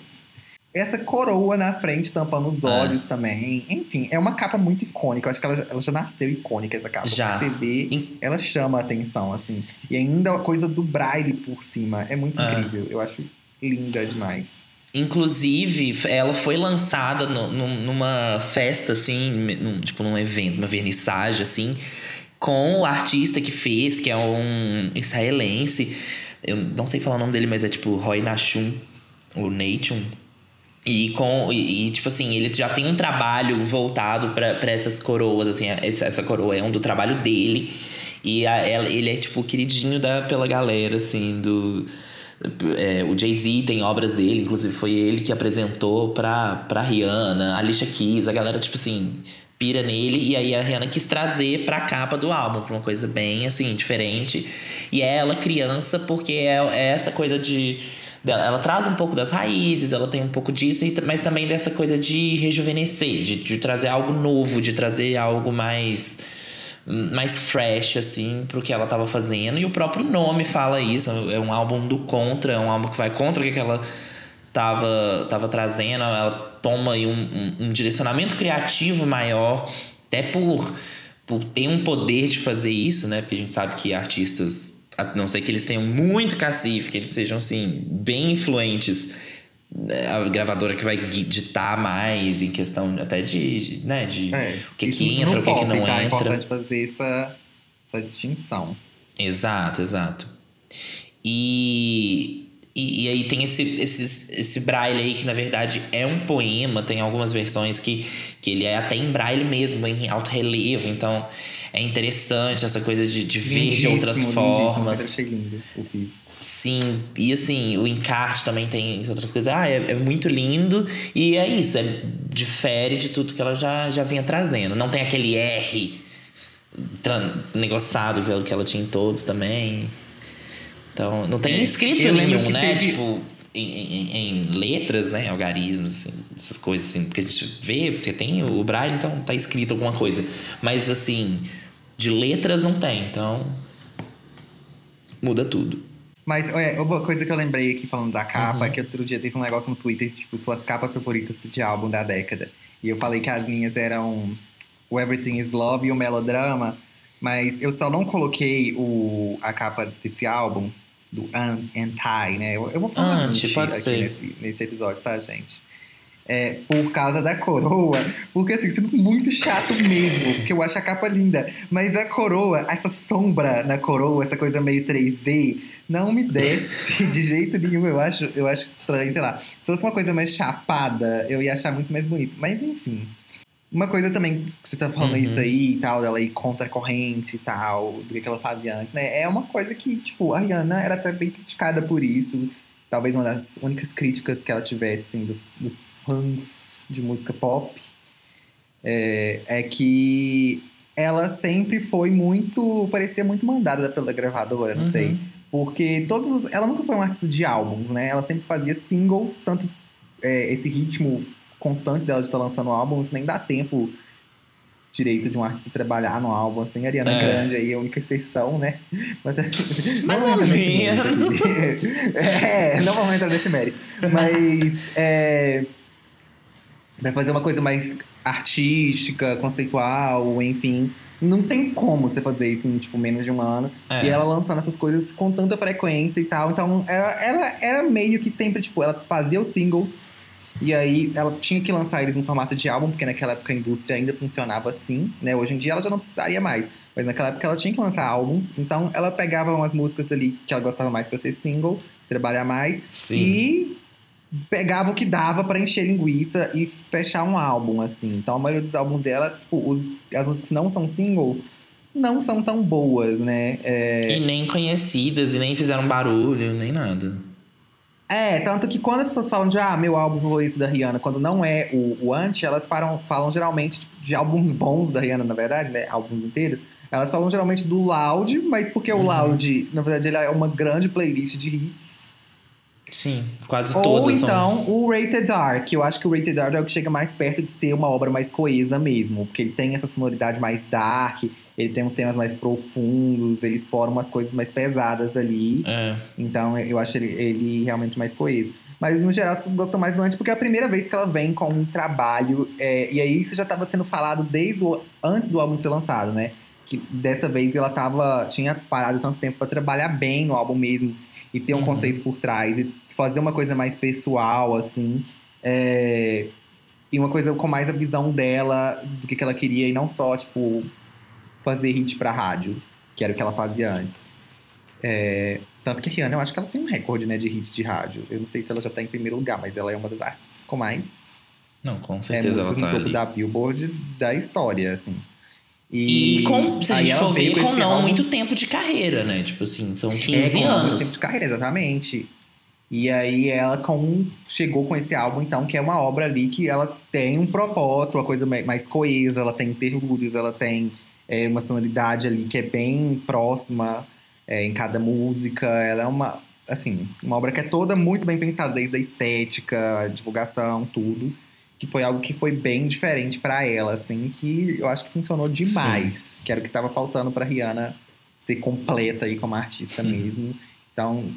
Speaker 2: Essa coroa na frente tampando os
Speaker 3: É.
Speaker 2: olhos também. Enfim, é uma capa muito icônica. Eu acho que ela, já- ela já nasceu icônica, essa capa.
Speaker 3: Já.
Speaker 2: Você vê, ela chama a atenção, assim. E ainda a coisa do braille por cima. É muito
Speaker 3: É.
Speaker 2: incrível. Eu acho linda demais.
Speaker 3: Inclusive, ela foi lançada no- num- numa festa, assim, num- tipo num evento, uma vernissagem, assim, com o artista que fez, que é um israelense. Eu não sei falar o nome dele, mas é tipo Roy Nashum, ou Nation. E, com, e, e, tipo assim, ele já tem um trabalho voltado pra essas coroas, assim, essa, essa coroa é um do trabalho dele. E a- ela- ele é, tipo, queridinho da, pela galera, assim, do. É, o Jay-Z tem obras dele, inclusive foi ele que apresentou pra, pra Rihanna, a Alicia Keys, a galera, tipo assim, pira nele. E aí a Rihanna quis trazer pra capa do álbum, pra uma coisa bem, assim, diferente. E é ela criança, porque é, é essa coisa de. Ela traz um pouco das raízes, ela tem um pouco disso, mas também dessa coisa de rejuvenescer, de, de trazer algo novo, de trazer algo mais mais fresh, assim, pro que ela tava fazendo. E o próprio nome fala isso. É um álbum do contra, é um álbum que vai contra o que ela tava, tava trazendo. Ela toma um, um, um direcionamento criativo maior, até por, por ter um poder de fazer isso, né? Porque a gente sabe que artistas, a não ser que eles tenham muito cacife, que eles sejam, assim, bem influentes a gravadora que vai ditar mais em questão até de, né, de
Speaker 2: É.
Speaker 3: o que, que entra, o que, que
Speaker 2: pop,
Speaker 3: não
Speaker 2: tá? É
Speaker 3: entra.
Speaker 2: importante fazer essa, essa distinção.
Speaker 3: Exato, exato. E, e, e aí tem esse, esse, esse braille aí que na verdade é um poema, tem algumas versões que, que ele é até em braille mesmo, em alto relevo, então é interessante essa coisa de, de ver de outras formas.
Speaker 2: eu achei lindo o físico.
Speaker 3: Sim, e assim, o encarte também tem outras coisas. Ah, é, é muito lindo e é isso, é, difere de tudo que ela já, já vinha trazendo. Não tem aquele R negociado que ela, que ela tinha em todos também. Então, não tem
Speaker 2: É,
Speaker 3: escrito nenhum, né?
Speaker 2: teve-
Speaker 3: Tipo, em, em- em letras, né? Algarismos, assim, essas coisas assim, que a gente vê, porque tem o braille, então tá escrito alguma coisa. Mas assim, de letras não tem, então muda tudo.
Speaker 2: Mas é, uma coisa que eu lembrei aqui falando da capa
Speaker 3: Uhum.
Speaker 2: é que outro dia teve um negócio no Twitter, tipo, suas capas favoritas de álbum da década. E eu falei que as minhas eram o Everything is Love e o Melodrama, mas eu só não coloquei o, a capa desse álbum, do An Anti, né? Eu, eu vou falar
Speaker 3: Anti,
Speaker 2: anti
Speaker 3: pode
Speaker 2: aqui
Speaker 3: ser.
Speaker 2: Nesse, nesse episódio, tá, gente? É, por causa da coroa, porque assim, sendo muito chato mesmo, porque eu acho a capa linda, mas a coroa, essa sombra na coroa, essa coisa meio 3D, não me desce de jeito nenhum. Eu acho, eu acho estranho, sei lá. Se fosse uma coisa mais chapada, eu ia achar muito mais bonito. Mas enfim. Uma coisa também que você tá falando
Speaker 3: Uhum.
Speaker 2: isso aí e tal, dela ir contra a corrente e tal, do que que ela fazia antes, né? É uma coisa que, tipo, a Rihanna era até bem criticada por isso. Talvez uma das únicas críticas que ela tivesse, assim, dos, dos fãs de música pop. É, é que ela sempre foi muito. parecia muito mandada pela gravadora, não
Speaker 3: Uhum.
Speaker 2: sei. Porque todos. os- Ela nunca foi uma artista de álbuns, né? Ela sempre fazia singles, tanto é, esse ritmo constante dela de estar lançando álbuns, nem dá tempo direito de um artista trabalhar no álbum, assim. A Ariana
Speaker 3: É.
Speaker 2: Grande aí é a única exceção, né? Mas,
Speaker 3: Mais
Speaker 2: não
Speaker 3: ou menos.
Speaker 2: é, não vamos entrar nesse mérito. Mas é, pra fazer uma coisa mais artística, conceitual, enfim. Não tem como você fazer isso em, tipo, menos de um ano.
Speaker 3: É.
Speaker 2: E ela lançando essas coisas com tanta frequência e tal. Então, ela, ela era meio que sempre, tipo, ela fazia os singles. E aí, ela tinha que lançar eles no formato de álbum, porque naquela época a indústria ainda funcionava assim, né? Hoje em dia ela já não precisaria mais. Mas naquela época ela tinha que lançar álbuns. Então, ela pegava umas músicas ali que ela gostava mais pra ser single, trabalhar mais.
Speaker 3: Sim.
Speaker 2: E pegava o que dava pra encher linguiça e fechar um álbum, assim. Então a maioria dos álbuns dela, tipo, os, as músicas que não são singles, não são tão boas, né? É,
Speaker 3: E nem conhecidas, e nem fizeram barulho, nem nada.
Speaker 2: é, tanto que quando as pessoas falam de, ah, meu álbum favorito da Rihanna, quando não é o, o Anti, elas falam, falam geralmente tipo, de álbuns bons da Rihanna, na verdade, né? Álbuns inteiros. Elas falam geralmente do Loud, mas porque o
Speaker 3: Uhum.
Speaker 2: Loud, na verdade, ele é uma grande playlist de hits.
Speaker 3: Sim, quase
Speaker 2: Ou
Speaker 3: todas são.
Speaker 2: então o Rated R, que eu acho que o Rated R é o que chega mais perto de ser uma obra mais coesa mesmo. Porque ele tem essa sonoridade mais dark, ele tem uns temas mais profundos, ele explora umas coisas mais pesadas ali.
Speaker 3: É.
Speaker 2: Então eu acho ele, ele realmente mais coeso. Mas no geral as pessoas gostam mais do Anti porque é a primeira vez que ela vem com um trabalho. é, e aí isso já estava sendo falado desde o, antes do álbum ser lançado, né? Que dessa vez ela tava, tinha parado tanto tempo para trabalhar bem no álbum mesmo e ter um
Speaker 3: Uhum.
Speaker 2: conceito por trás e fazer uma coisa mais pessoal, assim. é, e uma coisa com mais a visão dela do que, que ela queria e não só, tipo, fazer hit pra rádio, que era o que ela fazia antes. É, tanto que a Rihanna, eu acho que ela tem um recorde, né, de hits de rádio. Eu não sei se ela já tá em primeiro lugar, mas ela é uma das artistas com mais
Speaker 3: Não, com
Speaker 2: é,
Speaker 3: certeza ela
Speaker 2: músicas
Speaker 3: tá
Speaker 2: no topo
Speaker 3: ali.
Speaker 2: da Billboard da história, assim.
Speaker 3: E, com, se a gente for ver, com não muito tempo de carreira, né? Tipo assim, são
Speaker 2: É,
Speaker 3: 15
Speaker 2: com muito
Speaker 3: anos.
Speaker 2: tempo de carreira, exatamente. E aí ela com, chegou com esse álbum, então, que é uma obra ali que ela tem um propósito, uma coisa mai- mais coesa, ela tem interlúdios, ela tem é, uma sonoridade ali que é bem próxima é, em cada música. Ela é uma, assim, uma obra que é toda muito bem pensada, desde a estética, a divulgação, tudo. Que foi algo que foi bem diferente pra ela, assim, que eu acho que funcionou demais. Que era o que tava faltando pra Rihanna ser completa aí como artista
Speaker 3: Sim.
Speaker 2: mesmo. Então,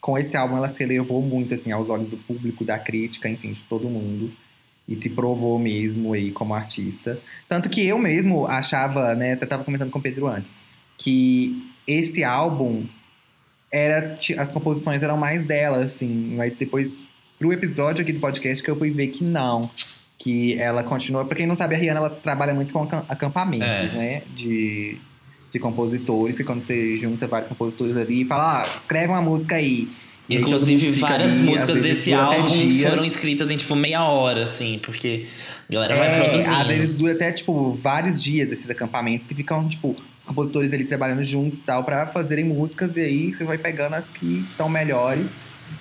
Speaker 2: com esse álbum ela se elevou muito, assim, aos olhos do público, da crítica, enfim, de todo mundo. E se provou mesmo aí como artista. Tanto que eu mesmo achava, né, até tava comentando com o Pedro antes, que esse álbum era as composições eram mais dela, assim, mas depois pro episódio aqui do podcast que eu fui ver que não, que ela continua, pra quem não sabe, a Rihanna ela trabalha muito com acam- acampamentos,
Speaker 3: É.
Speaker 2: né, de de compositores, que quando você junta vários compositores ali e fala, ah, escreve uma música aí. E
Speaker 3: Inclusive, várias
Speaker 2: ali,
Speaker 3: músicas desse álbum foram escritas em tipo meia hora, assim, porque a galera vai
Speaker 2: É,
Speaker 3: produzindo.
Speaker 2: às vezes dura até, tipo, vários dias esses acampamentos que ficam, tipo, os compositores ali trabalhando juntos e tal, pra fazerem músicas, e aí você vai pegando as que estão melhores.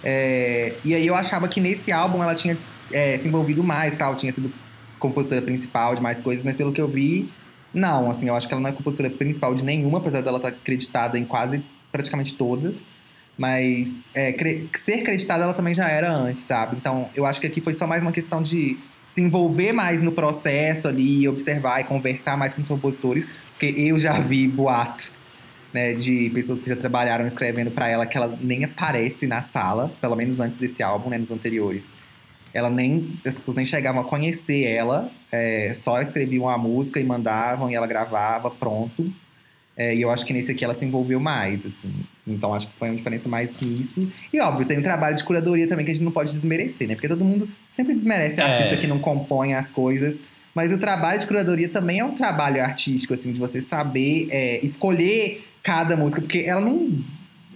Speaker 2: É, e aí eu achava que nesse álbum ela tinha é, se envolvido mais, tal, tinha sido compositora principal de mais coisas, mas pelo que eu vi, não, assim, eu acho que ela não é compositora principal de nenhuma, apesar dela estar acreditada em quase praticamente todas. Mas é, cre- ser creditada ela também já era antes, sabe? Então eu acho que aqui foi só mais uma questão de se envolver mais no processo ali, observar e conversar mais com os compositores, porque eu já vi boatos, né, de pessoas que já trabalharam escrevendo pra ela que ela nem aparece na sala, pelo menos antes desse álbum, né, nos anteriores. Ela nem, as pessoas nem chegavam a conhecer ela, é, só escreviam a música e mandavam e ela gravava, pronto. É, e eu acho que nesse aqui ela se envolveu mais, assim. Então acho que foi uma diferença mais nisso. E óbvio, tem um trabalho de curadoria também que a gente não pode desmerecer, né? Porque todo mundo sempre desmerece
Speaker 3: É.
Speaker 2: artista que não compõe as coisas. Mas o trabalho de curadoria também é um trabalho artístico, assim, de você saber é, escolher cada música. Porque ela não.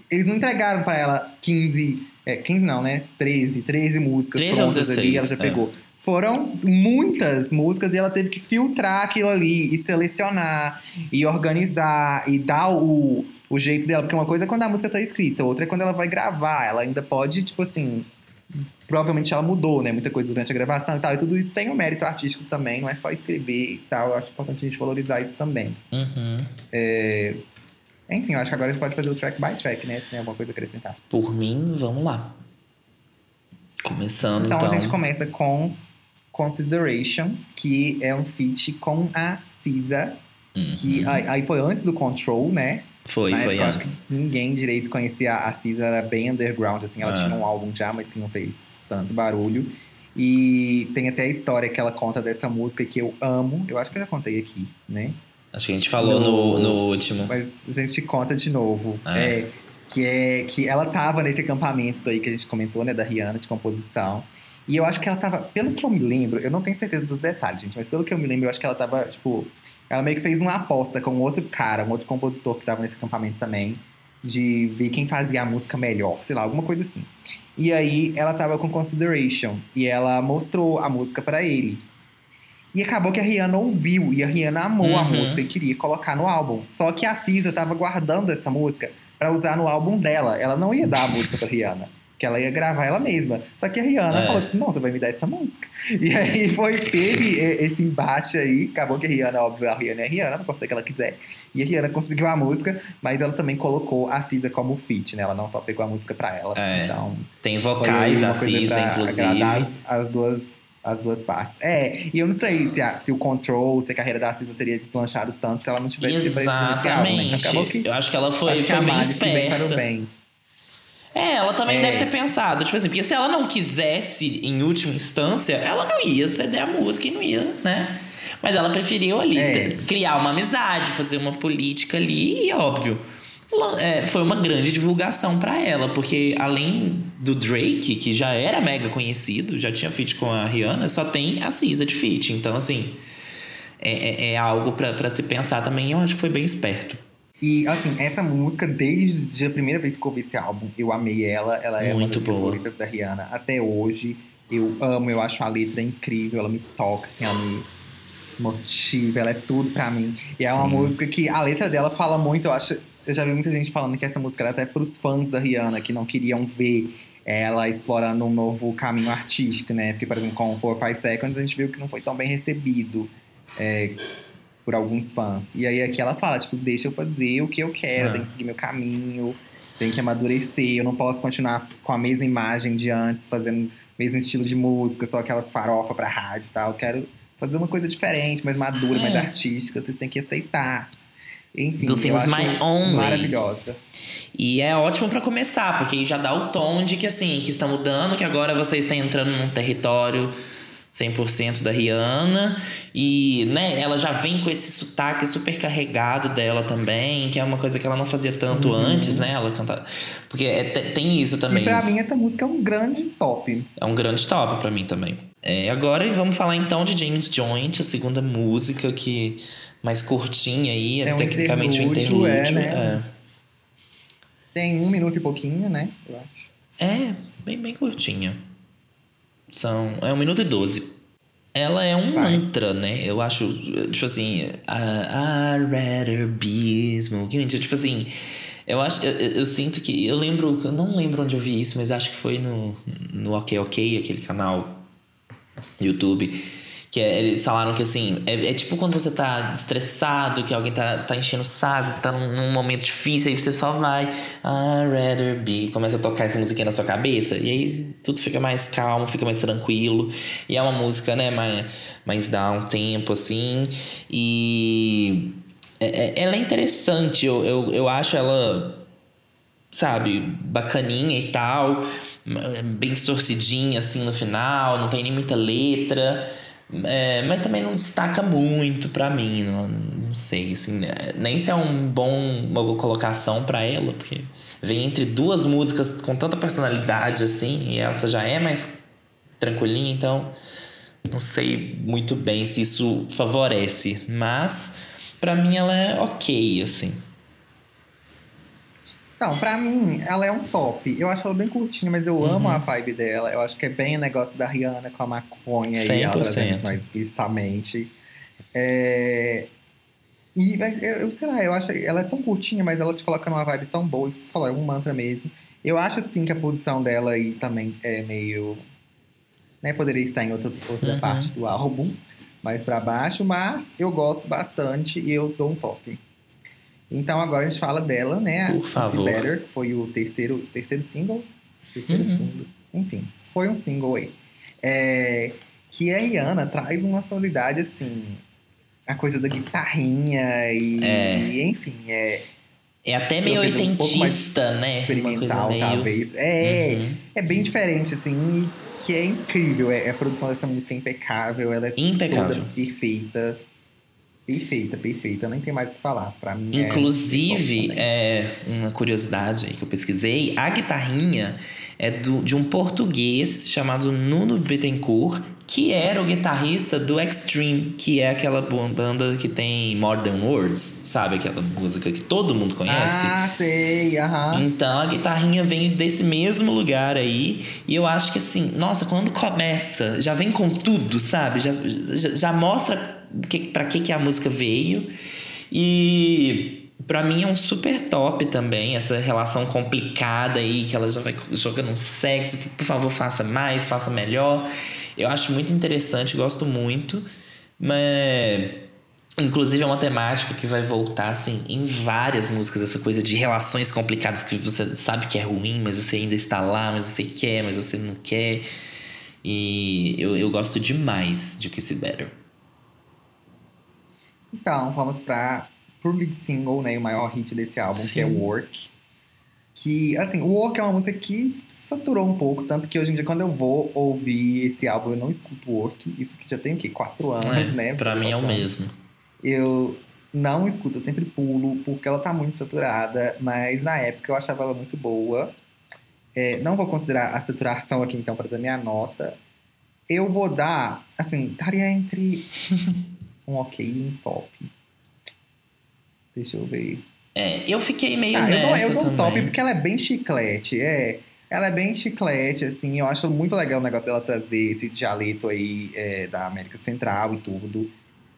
Speaker 2: Eles não entregaram pra ela 15. É, 15 não, né? 13, 13 músicas
Speaker 3: 13 ou
Speaker 2: prontas ali,
Speaker 3: 16,
Speaker 2: ela já
Speaker 3: é.
Speaker 2: pegou. Foram muitas músicas e ela teve que filtrar aquilo ali e selecionar e organizar e dar o, o jeito dela. Porque uma coisa é quando a música tá escrita, outra é quando ela vai gravar. Ela ainda pode, tipo assim. Provavelmente ela mudou, né? Muita coisa durante a gravação e tal. E tudo isso tem um mérito artístico também, não é só escrever e tal. Eu acho importante a gente valorizar isso também.
Speaker 3: Uhum.
Speaker 2: É, Enfim, eu acho que agora a gente pode fazer o track by track, né? Se tem alguma coisa a acrescentar.
Speaker 3: Por mim, vamos lá. Começando,
Speaker 2: Então,
Speaker 3: então.
Speaker 2: a gente começa com Consideration, que é um feat com a Cisa,
Speaker 3: Uhum.
Speaker 2: que aí, foi antes do Control, né?
Speaker 3: Foi,
Speaker 2: Na
Speaker 3: foi
Speaker 2: época, eu acho
Speaker 3: antes.
Speaker 2: que ninguém direito conhecia a Cisa, era bem underground, assim. Ela
Speaker 3: Ah.
Speaker 2: tinha um álbum já, mas que não fez tanto barulho. E tem até a história que ela conta dessa música que eu amo. Eu acho que eu já contei aqui, né?
Speaker 3: Acho que a gente falou no,
Speaker 2: No-
Speaker 3: no último.
Speaker 2: Mas a gente conta de novo.
Speaker 3: Ah.
Speaker 2: É, que é que ela tava nesse acampamento aí que a gente comentou, né, da Rihanna, de composição. E eu acho que ela tava, pelo que eu me lembro, eu não tenho certeza dos detalhes, gente, mas pelo que eu me lembro, eu acho que ela tava, tipo, ela meio que fez uma aposta com outro cara, um outro compositor que tava nesse acampamento também, de ver quem fazia a música melhor, sei lá, alguma coisa assim. E aí ela tava com Consideration e ela mostrou a música pra ele. E acabou que a Rihanna ouviu e a Rihanna amou a
Speaker 3: Uhum.
Speaker 2: música e queria colocar no álbum. Só que a Cisa tava guardando essa música pra usar no álbum dela. Ela não ia dar a música pra Rihanna. Que ela ia gravar ela mesma. Só que a Rihanna
Speaker 3: É.
Speaker 2: falou, tipo, não, você vai me dar essa música. E aí foi, teve esse embate aí. Acabou que a Rihanna, óbvio, a Rihanna é a Rihanna, não consegue o que ela quiser. E a Rihanna conseguiu a música, mas ela também colocou a Cisa como feat, né? Ela não só pegou a música pra ela.
Speaker 3: É.
Speaker 2: Então,
Speaker 3: Tem vocais da Cisa, inclusive.
Speaker 2: as, as duas, as duas partes. É, e eu não sei se, a- se o Control, se a carreira da Cisa teria deslanchado tanto se ela não tivesse álbum, né?
Speaker 3: Exatamente.
Speaker 2: Então, acabou que,
Speaker 3: Eu acho que ela foi,
Speaker 2: acho
Speaker 3: foi bem esperta.
Speaker 2: bem.
Speaker 3: É, ela também
Speaker 2: É.
Speaker 3: deve ter pensado. Tipo assim, porque se ela não quisesse, em última instância, ela não ia ceder a música e não ia, né? Mas ela preferiu ali
Speaker 2: É.
Speaker 3: criar uma amizade, fazer uma política ali, e óbvio. É, foi uma grande divulgação pra ela, porque além do Drake, que já era mega conhecido, já tinha feat com a Rihanna, só tem a Cisa de feat. Então, assim, é, é- é algo pra pra se pensar também. Eu acho que foi bem esperto.
Speaker 2: E, assim, essa música, desde a primeira vez que eu ouvi esse álbum, eu amei ela. Ela é
Speaker 3: Muito
Speaker 2: uma das favoritas da Rihanna até hoje. Eu amo, eu acho a letra incrível, ela me toca, assim, ela me motiva, ela é tudo pra mim. E é uma
Speaker 3: Sim.
Speaker 2: música que a letra dela fala muito, eu acho. Eu já vi muita gente falando que essa música era até pros fãs da Rihanna, que não queriam ver ela explorando um novo caminho artístico, né? Porque, por exemplo, com 4 Five Seconds a gente viu que não foi tão bem recebido. é, por alguns fãs. E aí aqui ela fala, tipo, deixa eu fazer o que eu quero,
Speaker 3: Ah.
Speaker 2: tem que seguir meu caminho, tem que amadurecer, eu não posso continuar com a mesma imagem de antes, fazendo o mesmo estilo de música, só aquelas farofa pra rádio e tal. Eu quero fazer uma coisa diferente, mais madura, mais
Speaker 3: É.
Speaker 2: artística, vocês têm que aceitar. Enfim,
Speaker 3: Do things my own
Speaker 2: maravilhosa.
Speaker 3: E é ótimo pra começar, porque aí já dá o tom de que assim, que está mudando, que agora vocês estão entrando num território 100% da Rihanna. E, né, ela já vem com esse sotaque super carregado dela também, que é uma coisa que ela não fazia tanto
Speaker 2: Uhum.
Speaker 3: antes, né? Ela canta. Porque é- te- tem isso também.
Speaker 2: E pra mim essa música é um grande top.
Speaker 3: É um grande top pra mim também. É, agora vamos falar então de James Joint, a segunda música que mais curtinha aí,
Speaker 2: É um
Speaker 3: tecnicamente um
Speaker 2: interlúdio, é,
Speaker 3: interlúdio.
Speaker 2: né? Tem um minuto e pouquinho, né? Eu acho.
Speaker 3: É, é bem, bem curtinha. São, é um minuto e doze. Ela é um
Speaker 2: Vai.
Speaker 3: mantra, né? Eu acho, tipo assim, I, I'd rather be smoking. Tipo assim, eu acho, eu, eu- sinto que, eu lembro, eu não lembro onde eu vi isso, mas acho que foi no, no Ok Ok, aquele canal YouTube, que é- eles falaram que assim, é, é tipo quando você tá estressado, que alguém tá, tá enchendo o saco, tá num, num momento difícil, aí você só vai, I'd rather be, começa a tocar essa musiquinha na sua cabeça, e aí tudo fica mais calmo, fica mais tranquilo, e é uma música, né, mais, mais dá um tempo, assim, e é- é- ela é interessante, eu, eu, eu acho ela, sabe, bacaninha e tal, bem distorcidinha assim no final, não tem nem muita letra, é, mas também não destaca muito pra mim, não, não sei, assim, né, nem se é um bom uma colocação pra ela, porque vem entre duas músicas com tanta personalidade assim, e essa já é mais tranquilinha, então não sei muito bem se isso favorece, mas pra mim ela é ok, assim.
Speaker 2: Então, pra mim, ela é um top. Eu acho ela bem curtinha, mas eu amo
Speaker 3: Uhum.
Speaker 2: a vibe dela. Eu acho que é bem o negócio da Rihanna com a maconha e ela
Speaker 3: 100%.
Speaker 2: trazendo mais explicitamente. É... E mas eu, sei lá, eu acho ela é tão curtinha, mas ela te coloca numa vibe tão boa. Isso falou, é um mantra mesmo. Eu acho assim que a posição dela aí também é meio. Né, poderia estar em outra, outra
Speaker 3: Uhum.
Speaker 2: parte do álbum, mais pra baixo, mas eu gosto bastante e eu dou um top. Então agora a gente fala dela, né?
Speaker 3: Por favor.
Speaker 2: Better, que foi o terceiro, terceiro single. Terceiro,
Speaker 3: Uhum.
Speaker 2: segundo. Enfim, foi um single aí. É, que a Rihanna traz uma sonoridade assim. A coisa da guitarrinha e,
Speaker 3: É.
Speaker 2: enfim, é
Speaker 3: É até meio
Speaker 2: coisa um
Speaker 3: oitentista, né?
Speaker 2: Experimental,
Speaker 3: meio.
Speaker 2: talvez. É,
Speaker 3: Uhum.
Speaker 2: é bem diferente, assim, e que é incrível. É, a produção dessa música é impecável, ela é
Speaker 3: Impecável.
Speaker 2: toda perfeita. Perfeita, perfeita. Nem tem mais o que falar. Pra mim. é
Speaker 3: Inclusive,
Speaker 2: também.
Speaker 3: é uma curiosidade aí que eu pesquisei, a guitarrinha é do, de um português chamado Nuno Bittencourt, que era o guitarrista do Extreme, que é aquela banda que tem More Than Words, sabe? Aquela música que todo mundo conhece.
Speaker 2: Ah, sei, aham.
Speaker 3: Então a guitarrinha vem desse mesmo lugar aí. E eu acho que assim, nossa, quando começa, já vem com tudo, sabe? Já, já, já mostra que, pra que, que a música veio. E pra mim é um super top também, essa relação complicada aí, que ela já vai jogando sexo, que por favor faça mais, faça melhor. Eu acho muito interessante, gosto muito. Mas Inclusive é uma temática que vai voltar assim em várias músicas, essa coisa de relações complicadas que você sabe que é ruim, mas você ainda está lá, mas você quer, mas você não quer. E eu, eu gosto demais de Kiss It Better.
Speaker 2: Então, vamos pra pro lead single, né? O maior hit desse álbum, que é
Speaker 3: Sim.
Speaker 2: Work. Que, assim, o Work é uma música que saturou um pouco, tanto que hoje em dia, quando eu vou ouvir esse álbum, eu não escuto Work. Isso que já tem o quê? Quatro anos,
Speaker 3: É,
Speaker 2: né?
Speaker 3: pra mim é o mesmo.
Speaker 2: Eu não escuto, eu sempre pulo, porque ela tá muito saturada, mas na época eu achava ela muito boa. É, não vou considerar a saturação aqui, então, para dar minha nota. Eu vou dar, assim, estaria entre [LAUGHS] um ok e um top. Deixa eu ver.
Speaker 3: É, eu fiquei meio
Speaker 2: Ah, eu dou,
Speaker 3: nessa
Speaker 2: eu dou um top porque ela é bem chiclete, é. Ela é bem chiclete, assim, eu acho muito legal o negócio dela trazer esse dialeto aí é, da América Central e tudo.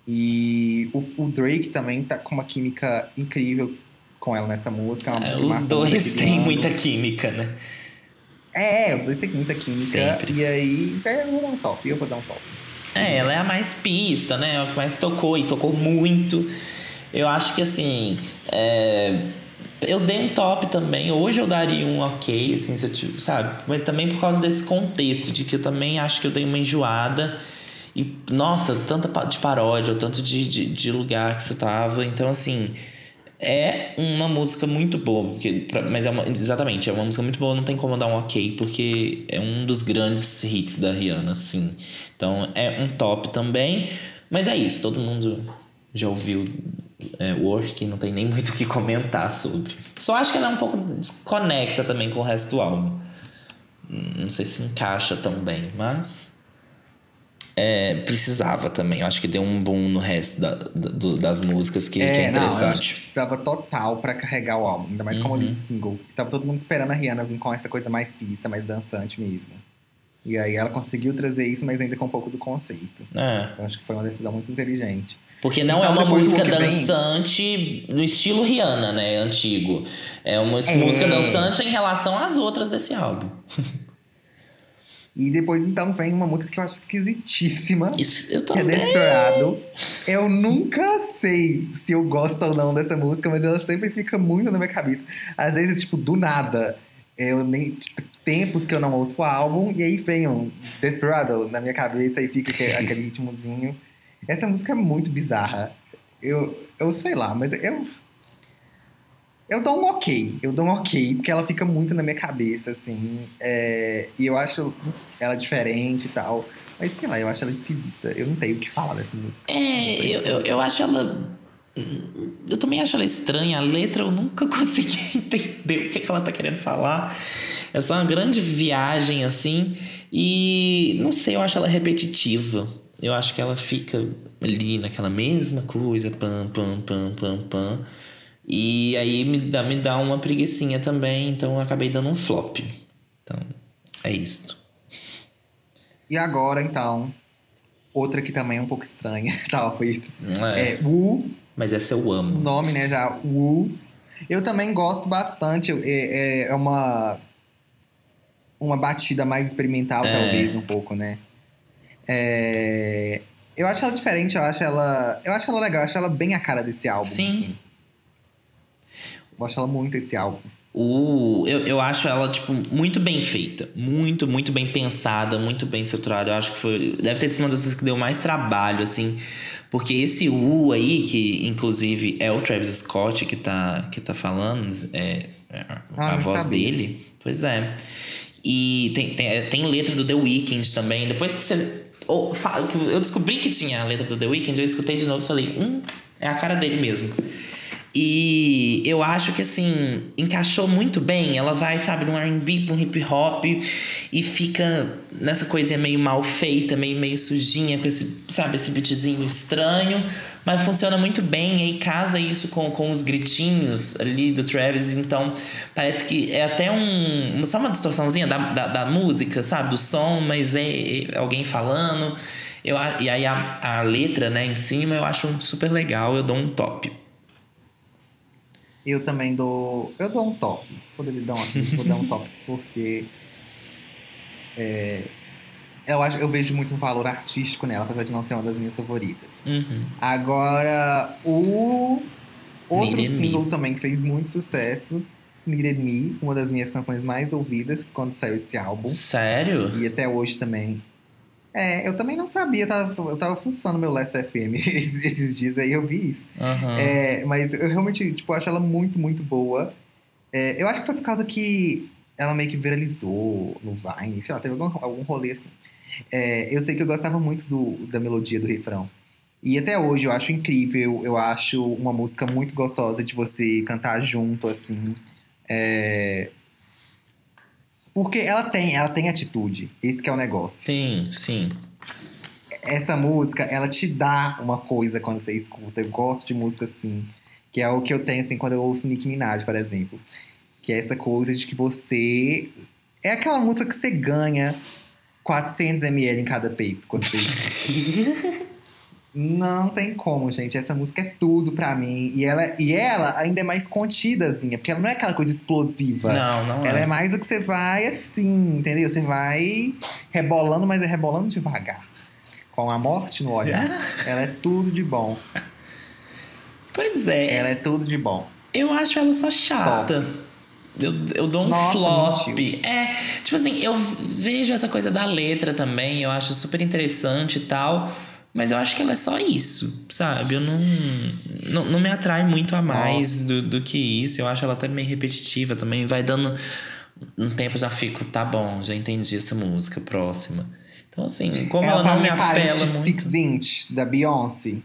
Speaker 2: E o, o Drake também tá com uma química incrível com ela nessa música. é
Speaker 3: É, os dois têm muita química, né?
Speaker 2: É, os dois têm muita química.
Speaker 3: Sempre.
Speaker 2: E aí, é, eu vou dar um top, eu vou dar um top.
Speaker 3: É, ela é a mais pista, né? A que mais tocou e tocou muito. Eu acho que assim. é, Eu dei um top também. Hoje eu daria um ok, assim, se eu sabe? Mas também por causa desse contexto, de que eu também acho que eu dei uma enjoada. E, nossa, tanta de paródia, ou tanto de, de, de lugar que você tava. Então, assim. É uma música muito boa, porque, mas é uma, exatamente, é uma música muito boa, não tem como dar um ok, porque é um dos grandes hits da Rihanna, sim. Então é um top também, mas é isso, todo mundo já ouviu é, Work, não tem nem [LAUGHS] muito o que comentar sobre. Só acho que ela é um pouco desconexa também com o resto do álbum. Hum, Não sei se encaixa tão bem, mas é, precisava também. Eu acho que deu um boom no resto da- das músicas que, que é
Speaker 2: não, eu acho que
Speaker 3: interessante.
Speaker 2: precisava total pra carregar o álbum, ainda mais como
Speaker 3: Uhum.
Speaker 2: lead single. Tava todo mundo esperando a Rihanna vir com essa coisa mais pista, mais dançante mesmo. E aí ela conseguiu trazer isso, mas ainda com um pouco do conceito.
Speaker 3: É,
Speaker 2: Eu acho que foi uma decisão muito inteligente.
Speaker 3: Porque não
Speaker 2: Então,
Speaker 3: é uma
Speaker 2: do
Speaker 3: música
Speaker 2: que vem-
Speaker 3: dançante no estilo Rihanna, né? Antigo. É uma
Speaker 2: É.
Speaker 3: música dançante em relação às outras desse álbum. [LAUGHS]
Speaker 2: E depois então vem uma música que eu acho esquisitíssima.
Speaker 3: Isso, eu
Speaker 2: Que é
Speaker 3: também.
Speaker 2: Desperado. Eu nunca sei se eu gosto ou não dessa música, mas ela sempre fica muito na minha cabeça. Às vezes, tipo, do nada. Eu nem. tipo, tempos que eu não ouço o álbum, e aí vem um Desperado na minha cabeça e fica aquele [LAUGHS] ritmozinho. Essa música é muito bizarra. Eu, eu sei lá, mas eu. Eu dou um ok, eu dou um ok, porque ela fica muito na minha cabeça, assim. é, e eu acho ela diferente e tal. Mas sei lá, eu acho ela esquisita. Eu não tenho o que falar dessa música.
Speaker 3: É, eu, eu, eu acho ela. Eu também acho ela estranha. A letra eu nunca [LAUGHS] consegui entender o que, que ela tá querendo falar. É só uma grande viagem, assim. E não sei, eu acho ela repetitiva. Eu acho que ela fica ali naquela mesma coisa, pam, pam, pam, pam, pam. E aí me dá, me dá uma preguiçinha também, então eu acabei dando um flop. Então, é isto.
Speaker 2: E agora, então, outra que também é um pouco estranha, [LAUGHS] talvez.
Speaker 3: Não é,
Speaker 2: É Wu,
Speaker 3: Mas essa eu
Speaker 2: o
Speaker 3: amo.
Speaker 2: nome, né, já, Wu. Eu também gosto bastante. É, é- é uma, uma batida mais experimental,
Speaker 3: É.
Speaker 2: talvez, um pouco, né? É, eu acho ela diferente, eu acho ela. Eu acho ela legal, eu acho ela bem a cara desse álbum.
Speaker 3: Sim.
Speaker 2: assim. Eu acho ela muito esse álbum.
Speaker 3: O, eu, eu acho ela, tipo, muito bem feita. Muito, muito bem pensada, muito bem estruturada. Eu acho que foi. Deve ter sido uma das que deu mais trabalho, assim. Porque esse U aí, que inclusive é o Travis Scott que tá, que tá falando, é, é
Speaker 2: Ah,
Speaker 3: a
Speaker 2: não
Speaker 3: voz
Speaker 2: sabia.
Speaker 3: dele. Pois é. E tem, tem, tem letra do The Weeknd também. Depois que você. Eu descobri que tinha a letra do The Weeknd, eu escutei de novo e falei, hum, é a cara dele mesmo. E eu acho que assim, encaixou muito bem. Ela vai, sabe, de um RB pra um hip hop e fica nessa coisinha meio mal feita, meio, meio sujinha, com esse, sabe, esse beatzinho estranho. Mas funciona muito bem, e aí casa isso com, com os gritinhos ali do Travis. Então, parece que é até um. Só uma distorçãozinha da, da, da música, sabe? Do som, mas é, é alguém falando. Eu, e aí a, a letra, né, em cima, eu acho super legal, eu dou um top.
Speaker 2: Eu também dou. Eu dou um top. Poderia dar uma vou dar um top, porque. é, eu, acho, eu vejo muito um valor artístico nela, apesar de não ser uma das minhas favoritas.
Speaker 3: Uhum.
Speaker 2: Agora, o outro
Speaker 3: Needed Me.
Speaker 2: single também que fez muito sucesso, Needed Me, uma das minhas canções mais ouvidas quando saiu esse álbum.
Speaker 3: Sério?
Speaker 2: E até hoje também. É, eu também não sabia, eu tava, eu tava funcionando meu Last FM [LAUGHS] esses, esses dias aí, eu vi isso.
Speaker 3: Aham.
Speaker 2: É, mas eu realmente, tipo, acho ela muito, muito boa. É, eu acho que foi por causa que ela meio que viralizou no Vine, sei lá, teve algum, algum rolê assim. É, eu sei que eu gostava muito do, da melodia do refrão. E até hoje eu acho incrível, eu acho uma música muito gostosa de você cantar junto, assim. É, Porque ela tem, ela tem atitude, esse que é o negócio
Speaker 3: Sim, sim.
Speaker 2: essa música, ela te dá uma coisa quando você escuta. Eu gosto de música assim. Que é o que eu tenho, assim, quando eu ouço Nicki Minaj, por exemplo. Que é essa coisa de que você... É aquela música que você ganha 400ml em cada peito. Quando você. [LAUGHS] Não tem como, gente. Essa música é tudo pra mim. E ela, e ela ainda é mais contidazinha. Porque ela não é aquela coisa explosiva.
Speaker 3: Não, não
Speaker 2: Ela
Speaker 3: é.
Speaker 2: é mais o que você vai assim, entendeu? Você vai rebolando, mas é rebolando devagar. Com a morte no olhar. [LAUGHS] Ela é tudo de bom.
Speaker 3: Pois é,
Speaker 2: Ela é tudo de bom.
Speaker 3: eu acho ela só chata. Eu, eu dou um
Speaker 2: Nossa,
Speaker 3: flop. É, tipo assim, eu vejo essa coisa da letra também, eu acho super interessante e tal. Mas eu acho que ela é só isso, sabe? Eu não. Não, não me atrai muito a mais do, do que isso. Eu acho ela até meio repetitiva também. Vai dando. Um tempo eu já fico, tá bom, já entendi essa música, próxima. Então, assim, como ela,
Speaker 4: ela
Speaker 3: não me
Speaker 4: tá
Speaker 3: apela muito.
Speaker 4: Six Inch, da Beyoncé.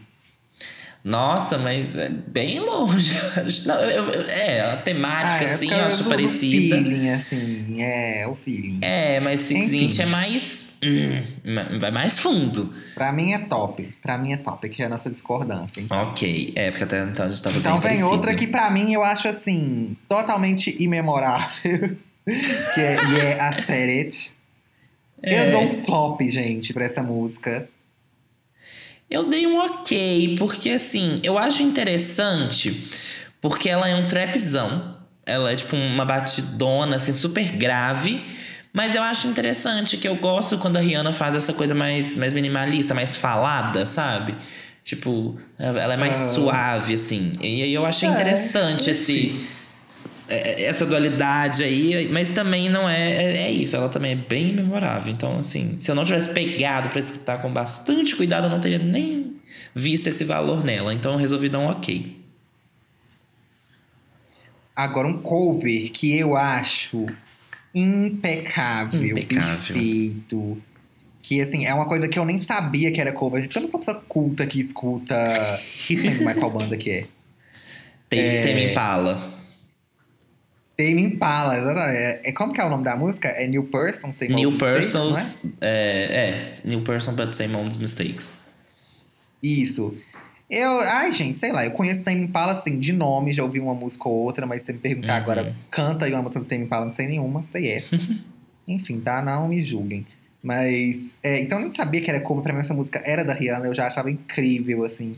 Speaker 3: Nossa, mas é bem longe. [LAUGHS] Não, eu- é, a temática,
Speaker 4: Ah, é
Speaker 3: assim, eu acho
Speaker 4: do
Speaker 3: parecida.
Speaker 4: feeling, assim, é, o feeling.
Speaker 3: É, mas Six
Speaker 4: Enfim.
Speaker 3: Inch é mais. hum, vai mais fundo.
Speaker 4: Pra mim é top. Pra mim é top, que é a nossa discordância. Então,
Speaker 3: Ok, é, porque até então a gente tava
Speaker 4: então
Speaker 3: bem
Speaker 4: vem
Speaker 3: parecido.
Speaker 4: outra que pra mim eu acho assim, totalmente imemorável. [LAUGHS] que é, e é a Set It.
Speaker 3: É.
Speaker 4: Eu dou um flop, gente, pra essa música.
Speaker 3: Eu dei um ok, porque assim, eu acho interessante, porque ela é um trapzão. Ela é tipo uma batidona, assim, super grave. Mas eu acho interessante, que eu gosto quando a Rihanna faz essa coisa mais, mais minimalista, mais falada, sabe? Tipo, ela é mais
Speaker 4: Ah.
Speaker 3: suave, assim. E aí eu achei
Speaker 4: É,
Speaker 3: interessante esse, essa dualidade aí, mas também não é, é. é isso, ela também é bem memorável. Então, assim, se eu não tivesse pegado pra escutar com bastante cuidado, eu não teria nem visto esse valor nela. Então, eu resolvi dar um ok.
Speaker 4: Agora, um cover que eu acho impecável,
Speaker 3: Impecável.
Speaker 4: perfeito. Que, assim, é uma coisa que eu nem sabia que era cover. Porque eu não sou pessoa culta que escuta... [LAUGHS] Não lembro mais qual banda que é.
Speaker 3: Tem,
Speaker 4: É.
Speaker 3: Tame Impala.
Speaker 4: Tame Impala, exatamente. É, é- como que é o nome da música? É New Person, Same
Speaker 3: New
Speaker 4: Old Mistakes, não é?
Speaker 3: Persons. É, é, New Person, but same old mistakes.
Speaker 4: Isso. Eu, ai, gente, sei lá, eu conheço Tame Impala, assim, de nome, já ouvi uma música ou outra, mas se você me perguntar
Speaker 3: Uhum.
Speaker 4: agora, canta aí uma música do Tame Impala, não sei nenhuma, sei essa. [LAUGHS] Enfim, tá? Não me julguem. Mas, é, então eu nem sabia que era cover, pra mim essa música era da Rihanna, eu já achava incrível, assim.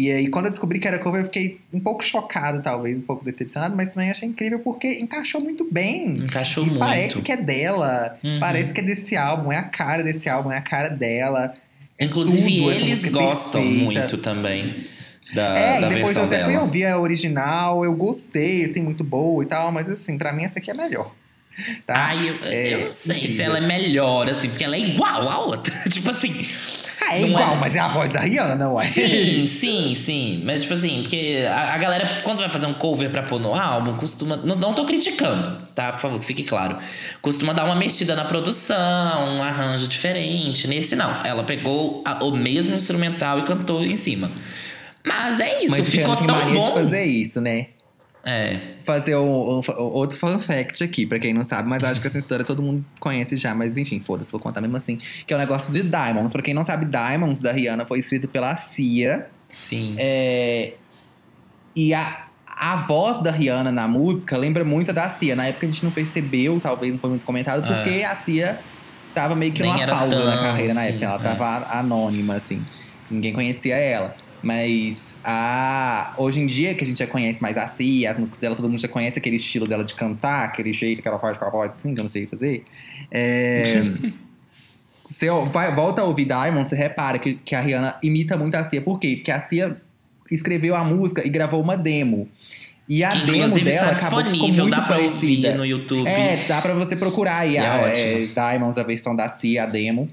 Speaker 4: E aí, quando eu descobri que era cover, eu fiquei um pouco chocado, talvez, um pouco decepcionado, mas também achei incrível porque encaixou muito bem.
Speaker 3: Encaixou muito.
Speaker 4: parece que é dela,
Speaker 3: Uhum.
Speaker 4: parece que é desse álbum, é a cara desse álbum, é a cara dela. É
Speaker 3: Inclusive,
Speaker 4: tudo,
Speaker 3: eles gostam
Speaker 4: perfeita.
Speaker 3: muito também da,
Speaker 4: É,
Speaker 3: da
Speaker 4: e depois eu até fui
Speaker 3: dela.
Speaker 4: ouvir a original, eu gostei, assim, muito boa e tal, mas assim, pra mim essa aqui é melhor. [LAUGHS] Tá?
Speaker 3: Ai, eu,
Speaker 4: É
Speaker 3: eu não sei se
Speaker 4: incrível.
Speaker 3: ela é melhor, assim, porque ela é igual à outra. [LAUGHS] tipo assim.
Speaker 4: Ah, é
Speaker 3: não
Speaker 4: igual,
Speaker 3: é.
Speaker 4: mas é a voz da Rihanna, uai.
Speaker 3: Sim, [LAUGHS] sim, sim. Mas, tipo assim, porque a, a galera, quando vai fazer um cover pra pôr no álbum, costuma. Não, não tô criticando, tá? Por favor, que fique claro. Costuma dar uma mexida na produção, um arranjo diferente. Nesse, não. Ela pegou a- o mesmo instrumental e cantou em cima. Mas é isso,
Speaker 2: Mas
Speaker 3: ficou tão bom.
Speaker 2: fazer isso, né?
Speaker 3: É.
Speaker 2: Fazer o, o- outro fun fact aqui, pra quem não sabe, mas acho que essa história todo mundo conhece já, mas enfim, foda-se, vou contar mesmo assim. Que é o negócio de Diamonds. Pra quem não sabe, Diamonds da Rihanna foi escrito pela Cia.
Speaker 3: Sim.
Speaker 2: É, e a, a voz da Rihanna na música lembra muito a da Cia. Na época a gente não percebeu, talvez não foi muito comentado,
Speaker 3: É.
Speaker 2: porque a Cia tava meio que
Speaker 3: Nem era
Speaker 2: pausa na carreira na
Speaker 3: assim,
Speaker 2: época. Ela
Speaker 3: é.
Speaker 2: tava anônima, assim. Ninguém conhecia ela. Mas a, hoje em dia, que a gente já conhece mais a Cia, as músicas dela, todo mundo já conhece aquele estilo dela de cantar, aquele jeito que ela faz com a voz assim, que eu não sei fazer. É, [LAUGHS] você vai, volta a ouvir Diamond, você repara que, que a Rihanna imita muito a Cia. Por quê? Porque a Cia escreveu a música e gravou uma demo. E a
Speaker 3: que
Speaker 2: demo dela acabou
Speaker 3: disponível,
Speaker 2: muito
Speaker 3: dá pra
Speaker 2: parecida.
Speaker 3: ouvir no YouTube.
Speaker 2: É, dá pra você procurar aí
Speaker 3: é
Speaker 2: a é, Diamonds, a versão da Cia, a demo.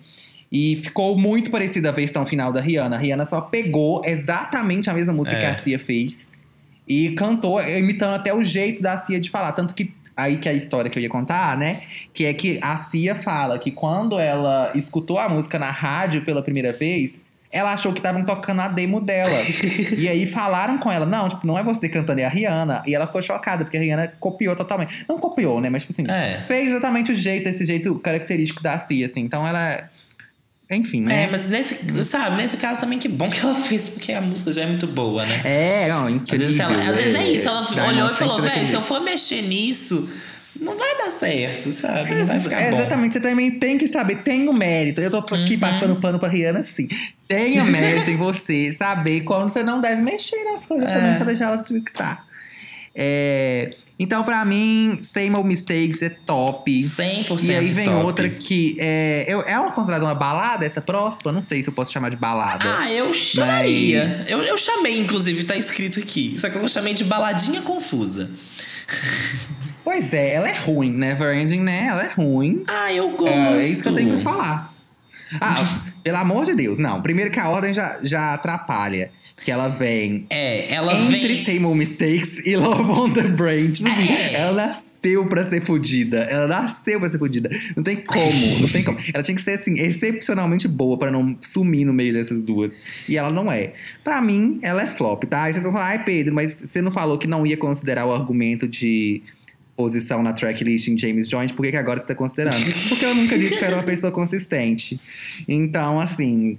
Speaker 2: E ficou muito parecida a versão final da Rihanna. A Rihanna só pegou exatamente a mesma música
Speaker 3: É.
Speaker 2: que a Cia fez e cantou, imitando até o jeito da Cia de falar. Tanto que aí que é a história que eu ia contar, né? Que é que a Cia fala que quando ela escutou a música na rádio pela primeira vez, ela achou que estavam tocando a demo dela. [LAUGHS] e aí falaram com ela, não, tipo, não é você cantando, é a Rihanna. E ela ficou chocada, porque a Rihanna copiou totalmente. Não copiou, né? Mas, tipo assim,
Speaker 3: É.
Speaker 2: fez exatamente o jeito, esse jeito característico da Cia, assim. Então ela. Enfim, né?
Speaker 3: É, mas nesse, sabe, nesse caso também que bom que ela fez, porque a música já é muito boa, né?
Speaker 2: É, não,
Speaker 3: Às
Speaker 2: incrível.
Speaker 3: vezes, ela- às vezes é isso, ela olhou e
Speaker 2: tem
Speaker 3: falou, velho, se eu
Speaker 2: jeito."
Speaker 3: for mexer nisso, não vai dar certo, sabe? Não vai ficar
Speaker 2: É,
Speaker 3: bom.
Speaker 2: Exatamente, você também tem que saber, tem o mérito. Eu tô aqui
Speaker 3: Uhum.
Speaker 2: passando pano pra Rihanna, sim. Tenha mérito em você saber quando você não deve mexer nas coisas,
Speaker 3: É.
Speaker 2: também só deixar elas tá. É, então, pra mim, Same Old Mistakes é top.
Speaker 3: 100%
Speaker 2: E aí vem
Speaker 3: top.
Speaker 2: outra que é, eu- é uma considerada uma balada, essa próxima? Não sei se eu posso chamar de balada.
Speaker 3: Ah, eu chamaria.
Speaker 2: Mas-
Speaker 3: Eu, eu chamei, inclusive, tá escrito aqui. Só que eu chamei de baladinha confusa.
Speaker 2: Pois é, ela é ruim, Never Ending, né? Ela é ruim.
Speaker 3: Ah, eu gosto.
Speaker 2: É, é isso que eu tenho pra falar. Ah, pelo amor de Deus, não. Primeiro que a ordem já, já atrapalha. Que ela vem
Speaker 3: É, ela
Speaker 2: entre
Speaker 3: vem.
Speaker 2: Stable Mistakes e Love on the Brain. Tipo assim,
Speaker 3: É.
Speaker 2: ela nasceu pra ser fodida. Ela nasceu pra ser fodida. Não tem como, não tem como. Ela tinha que ser, assim, excepcionalmente boa pra não sumir no meio dessas duas. E ela não é. Pra mim, ela é flop, tá? Aí vocês vão falar, ai Pedro, mas você não falou que não ia considerar o argumento de posição na tracklist em James Joint, por que, que agora você tá considerando? Porque eu nunca disse que era uma pessoa consistente. Então, assim,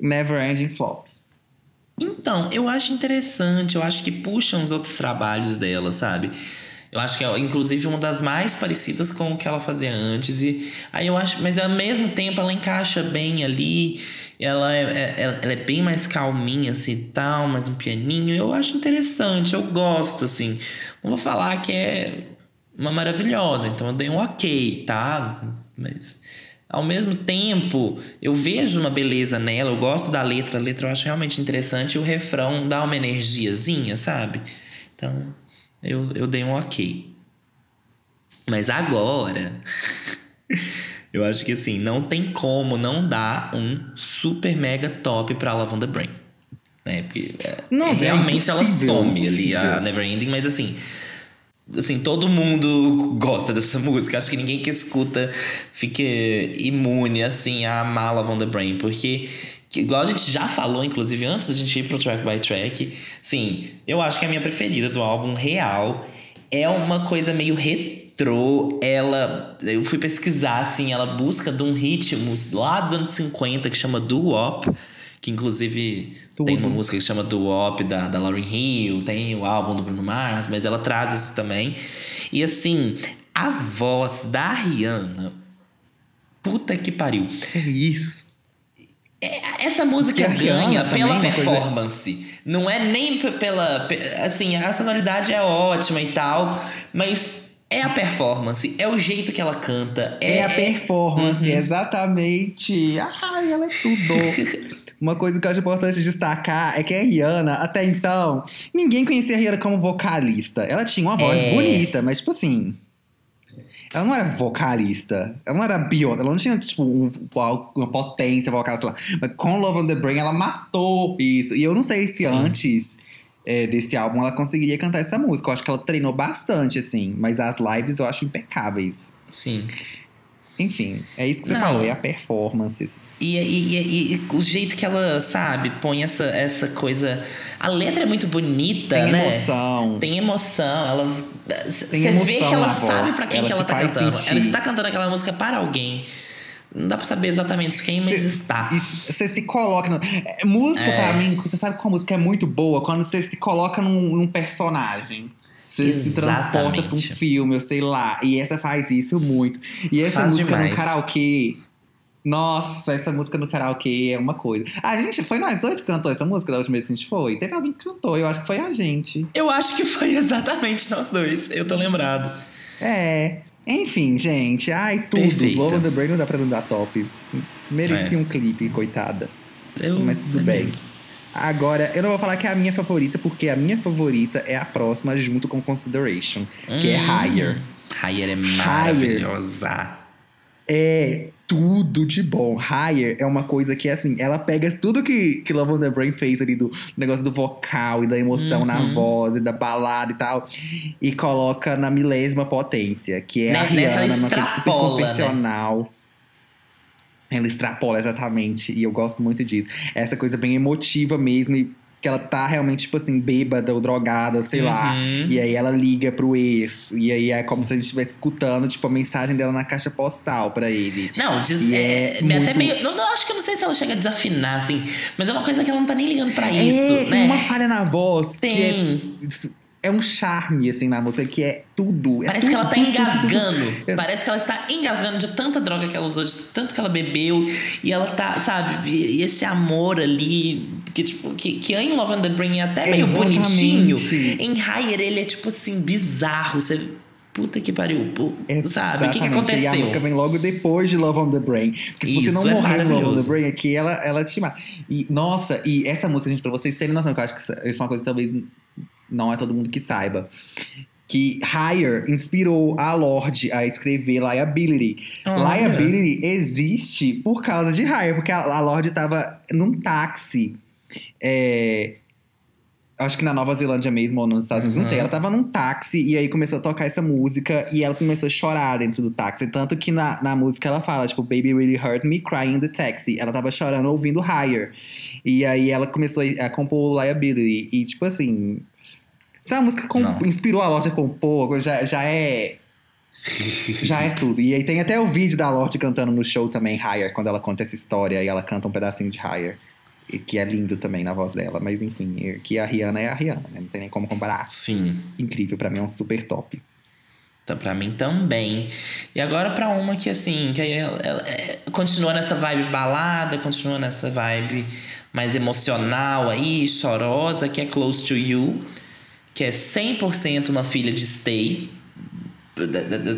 Speaker 2: never ending flop.
Speaker 3: Então, eu acho interessante, eu acho que puxam os outros trabalhos dela, sabe? Eu acho que é, inclusive, uma das mais parecidas com o que ela fazia antes. E aí eu acho, mas ao mesmo tempo ela encaixa bem ali. Ela é, é- ela é bem mais calminha, assim, tal, mais um pianinho. Eu acho interessante, eu gosto, assim. Não vou falar que é uma maravilhosa, então eu dei um ok, tá? Mas ao mesmo tempo, eu vejo uma beleza nela, eu gosto da letra, a letra eu acho realmente interessante, e o refrão dá uma energiazinha, sabe? Então, eu, eu dei um ok. Mas agora, [LAUGHS] eu acho que assim, não tem como não dar um super mega top pra Lavanda Brain. Né? Porque é,
Speaker 2: Não, é
Speaker 3: realmente ela
Speaker 2: impossível,
Speaker 3: some ali, a. Never Ending, mas assim. Assim, todo mundo gosta dessa [LAUGHS] música. Acho que ninguém que escuta fica imune, assim, a amar Lavanda Brain. Porque, que, igual a gente já falou, inclusive, antes da gente ir pro track by track, sim, eu acho que a minha preferida do álbum real é uma coisa meio retrô. Ela. Eu fui pesquisar, assim, ela busca de um ritmo lá dos anos 50 que chama doo-wop. Que inclusive tem uma
Speaker 2: Tudo.
Speaker 3: música que chama Do Wop da, da Lauryn Hill, tem o álbum do Bruno Mars, mas ela traz isso também. E assim, a voz da Rihanna. Puta que pariu.
Speaker 2: É isso.
Speaker 3: É, Essa música
Speaker 2: Rihanna
Speaker 3: ganha pela
Speaker 2: é coisa-
Speaker 3: performance. Não é nem pela. pe- Assim, a sonoridade é ótima e tal, mas é a performance, é o jeito que ela canta.
Speaker 2: É,
Speaker 3: É,
Speaker 2: a performance,
Speaker 3: Uhum.
Speaker 2: exatamente. Ai, ela é tudo. [LAUGHS] Uma coisa que eu acho importante destacar é que a Rihanna, até então, ninguém conhecia a Rihanna como vocalista. Ela tinha uma voz
Speaker 3: É.
Speaker 2: bonita, mas tipo assim. Ela não era vocalista. Ela não era Beyoncé. Ela não tinha, tipo, um- uma potência vocal, sei lá. Mas com Love on the Brain, ela matou isso. E eu não sei se
Speaker 3: Sim.
Speaker 2: antes é, desse álbum ela conseguiria cantar essa música. Eu acho que ela treinou bastante, assim. Mas as lives eu acho impecáveis.
Speaker 3: Sim.
Speaker 2: Enfim, é isso que você
Speaker 3: Não.
Speaker 2: falou, é a performance.
Speaker 3: E, e, e- e o jeito que ela, sabe, põe essa, essa coisa. A letra é muito bonita,
Speaker 2: Tem
Speaker 3: né?
Speaker 2: emoção.
Speaker 3: Tem emoção, ela. Você vê que ela sabe pra quem
Speaker 2: ela
Speaker 3: que ela tá cantando.
Speaker 2: sentir.
Speaker 3: Ela está cantando aquela música para alguém. Não dá pra saber exatamente quem, mas
Speaker 2: Cê-
Speaker 3: está.
Speaker 2: Você se coloca. No... é, música,
Speaker 3: É.
Speaker 2: pra mim, você sabe qual música é muito boa? Quando você se coloca num, num personagem. Você se transporta pra um
Speaker 3: Exatamente.
Speaker 2: filme, eu sei lá. E essa faz isso muito. E essa
Speaker 3: Faz
Speaker 2: música
Speaker 3: demais.
Speaker 2: no karaokê. Nossa, essa música no karaokê é uma coisa. A gente, foi nós dois que cantou essa música da última vez que a gente foi? Teve alguém que cantou, eu acho que foi a gente.
Speaker 3: Eu acho que foi [LAUGHS] exatamente nós dois. Eu tô lembrado.
Speaker 2: É. Enfim, gente. Ai, tudo.
Speaker 3: Perfeita.
Speaker 2: On the Brain não dá pra não dar top. Merecia
Speaker 3: É.
Speaker 2: um clipe, coitada.
Speaker 3: Eu,
Speaker 2: Mas tudo
Speaker 3: é
Speaker 2: bem.
Speaker 3: mesmo.
Speaker 2: Agora, eu não vou falar que é a minha favorita, porque a minha favorita é a próxima, junto com Consideration, que é
Speaker 3: Hum.
Speaker 2: Higher.
Speaker 3: Higher é maravilhosa.
Speaker 2: É tudo de bom. Higher é uma coisa que, assim, ela pega tudo que, que Love on the Brain fez ali, do negócio do vocal e da emoção na
Speaker 3: Uhum.
Speaker 2: voz e da balada e tal, e coloca na milésima potência, que é a
Speaker 3: Né-
Speaker 2: Rihanna, numa coisa super
Speaker 3: extrapola, né?
Speaker 2: Ela extrapola exatamente, e eu gosto muito disso. Essa coisa bem emotiva mesmo, e que ela tá realmente, tipo assim, bêbada ou drogada, sei lá.
Speaker 3: Uhum.
Speaker 2: E aí ela liga pro ex. E aí é como se a gente estivesse escutando, tipo, a mensagem dela na caixa postal pra ele.
Speaker 3: Não, diz,
Speaker 2: E
Speaker 3: é,
Speaker 2: é
Speaker 3: me- até
Speaker 2: muito-
Speaker 3: meio. Não, não, acho que eu não sei se ela chega a desafinar, assim. Mas é uma coisa que ela não tá nem ligando pra isso,
Speaker 2: é,
Speaker 3: né?
Speaker 2: tem uma falha na voz que
Speaker 3: Tem.
Speaker 2: é, é um charme, assim, na música, que é tudo. é
Speaker 3: Parece que
Speaker 2: tudo,
Speaker 3: ela tá
Speaker 2: tudo,
Speaker 3: engasgando.
Speaker 2: tudo.
Speaker 3: Parece que ela está engasgando de tanta droga que ela usou, de tanto que ela bebeu. E ela tá, sabe? E esse amor ali, que tipo, que, que em Love and the Brain é até meio
Speaker 2: Exatamente.
Speaker 3: bonitinho. Em Higher ele é tipo assim, bizarro. Você. Puta que pariu. pô, Sabe? O que, que
Speaker 2: Exatamente. E a música
Speaker 3: aconteceu?
Speaker 2: vem logo depois de Love on the Brain. Porque se
Speaker 3: Isso
Speaker 2: você não
Speaker 3: é
Speaker 2: morrer no Love on the Brain aqui, ela, ela te mata. E, nossa, e essa música, gente, pra vocês terem noção, que eu acho que isso- isso é uma coisa que talvez não é todo mundo que saiba. que Higher inspirou a Lorde a escrever Liability.
Speaker 3: Olha.
Speaker 2: Liability existe por causa de Higher, porque a, a Lorde tava num táxi. é, acho que na Nova Zelândia mesmo, ou nos Estados Unidos, não sei.
Speaker 3: Uhum.
Speaker 2: Ela tava num táxi e aí começou a tocar essa música e ela começou a chorar dentro do táxi. Tanto que na, na música ela fala, tipo, Baby really hurt me crying in the taxi. Ela tava chorando ouvindo Higher. E aí ela começou a, a compor Liability. E, tipo assim. Se a música com- inspirou a Lorde a compor, já, já é. Já é [LAUGHS] tudo. E aí tem até o vídeo da Lorde cantando no show também, Higher, quando ela conta essa história e ela canta um pedacinho de Higher. Que é lindo também na voz dela. Mas enfim, que a Rihanna é a Rihanna, né? Não tem nem como comparar.
Speaker 3: Sim.
Speaker 2: Incrível, pra mim é um super top.
Speaker 3: Tá, pra mim também. E agora pra uma que, assim, que ela, ela, é, continua nessa vibe balada, continua nessa vibe mais emocional aí, chorosa, que é Close to You, que é 100% uma filha de Stay.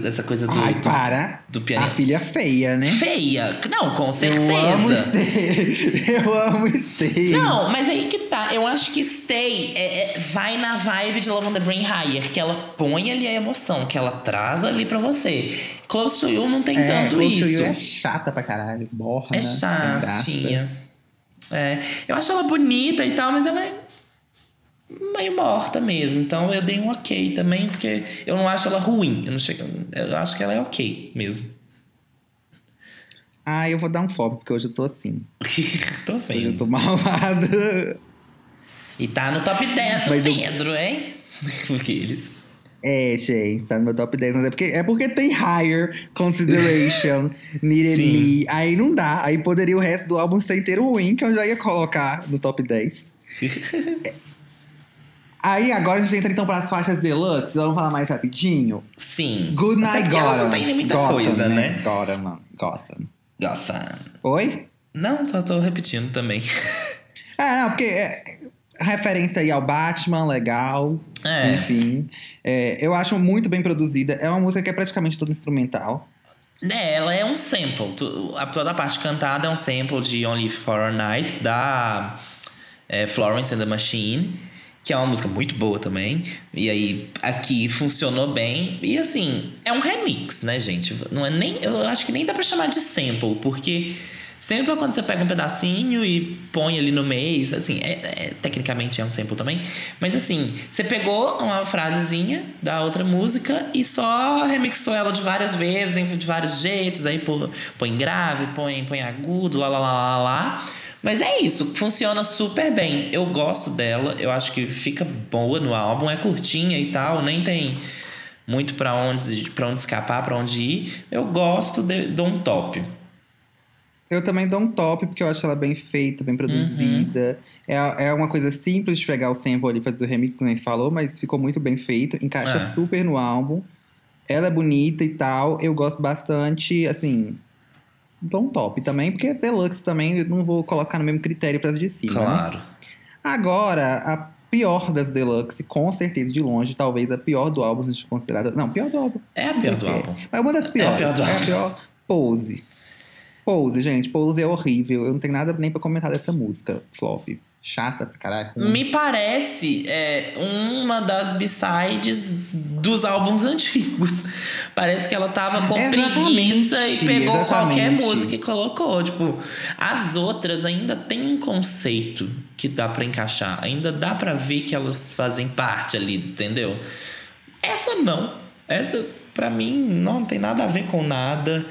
Speaker 3: Dessa coisa do,
Speaker 2: Ai,
Speaker 3: do,
Speaker 2: para!
Speaker 3: do
Speaker 2: A
Speaker 3: pianista.
Speaker 2: filha feia, né?
Speaker 3: Feia! Não, com
Speaker 2: Eu amo
Speaker 3: certeza.
Speaker 2: Stay. Eu amo Stay.
Speaker 3: Não, mas aí que tá. Eu acho que Stay é- é- vai na vibe de Love on the Brain Higher, que ela põe ali a emoção, que ela traz ali pra você. Close to You não tem
Speaker 2: É,
Speaker 3: tanto
Speaker 2: Close to
Speaker 3: isso.
Speaker 2: You é chata pra caralho. Borra,
Speaker 3: É
Speaker 2: né?
Speaker 3: Chatinha. É, eu acho ela bonita e tal, mas ela é meio morta mesmo. Então eu dei um ok também, porque eu não acho ela ruim. Eu, não chego, eu acho que ela é ok mesmo.
Speaker 2: Ah, eu vou dar um foco, porque hoje eu tô assim. [LAUGHS]
Speaker 3: tô
Speaker 2: Hoje eu tô malvado.
Speaker 3: E tá no top 10 do
Speaker 2: Mas eu-
Speaker 3: Pedro, hein? [LAUGHS] Porque eles.
Speaker 2: É, gente, tá no meu top 10, mas é porque, é porque tem higher consideration, [LAUGHS] needed
Speaker 3: Sim.
Speaker 2: me. Aí não dá. Aí poderia o resto do álbum ser inteiro ruim, que eu já ia colocar no top 10. Aí agora a gente entra então pras faixas deluxe. Vamos falar mais rapidinho.
Speaker 3: Sim.
Speaker 2: Good Night
Speaker 3: porque elas
Speaker 2: Gotham.
Speaker 3: não têm nem muita
Speaker 2: Gotham,
Speaker 3: coisa, né?
Speaker 2: Gotham, Gotham.
Speaker 3: Gotham.
Speaker 2: Oi?
Speaker 3: Não, tô, tô repetindo também.
Speaker 2: É, não, porque é, referência aí ao Batman, legal.
Speaker 3: É.
Speaker 2: Enfim. É, eu acho muito bem produzida. É uma música que é praticamente toda instrumental.
Speaker 3: É, ela é um sample. A, toda a parte cantada é um sample de Only for a Night, da é, Florence and the Machine, que é uma música muito boa também. E aí, aqui funcionou bem. E assim, é um remix, né, gente? Não é nem. Eu acho que nem dá pra chamar de sample, porque. Sample é quando você pega um pedacinho e põe ali no meio, assim, é, é- tecnicamente é um sample também. Mas assim, você pegou uma frasezinha da outra música e só remixou ela de várias vezes, de vários jeitos, aí põe grave, põe, põe agudo, lá, lá, lá, lá, lá. Mas é isso, funciona super bem. Eu gosto dela, eu acho que fica boa no álbum, é curtinha e tal, nem tem muito pra onde, pra onde escapar, pra onde ir. Eu gosto de, de um top.
Speaker 2: Eu também dou um top, porque eu acho ela bem feita, bem produzida. É, é uma coisa simples de pegar o sample ali e fazer o remix, que nem falou, mas ficou muito bem feito. Encaixa
Speaker 3: É.
Speaker 2: super no álbum. Ela é bonita e tal. Eu gosto bastante, assim. Um top também, porque Deluxe também eu não vou colocar no mesmo critério para as de cima, né?
Speaker 3: Claro.
Speaker 2: Agora, a pior das Deluxe, com certeza, de longe, talvez a pior do álbum, seja considerada. Não, pior do álbum.
Speaker 3: É a pior do
Speaker 2: se é.
Speaker 3: álbum.
Speaker 2: Mas uma das piores.
Speaker 3: pior do
Speaker 2: É a
Speaker 3: álbum.
Speaker 2: pior. Pose. Pose, gente. Pose é horrível. Eu não tenho nada nem pra comentar dessa música. Flop. Chata pra caralho.
Speaker 3: Me parece é, uma das B-sides dos álbuns [LAUGHS] antigos. Parece que ela tava com
Speaker 2: Exatamente,
Speaker 3: preguiça e pegou qualquer
Speaker 2: exatamente.
Speaker 3: música e colocou. Tipo, as outras ainda tem um conceito que dá pra encaixar. Ainda dá pra ver que elas fazem parte ali, entendeu? Essa não. Essa, pra mim, não tem nada a ver com nada.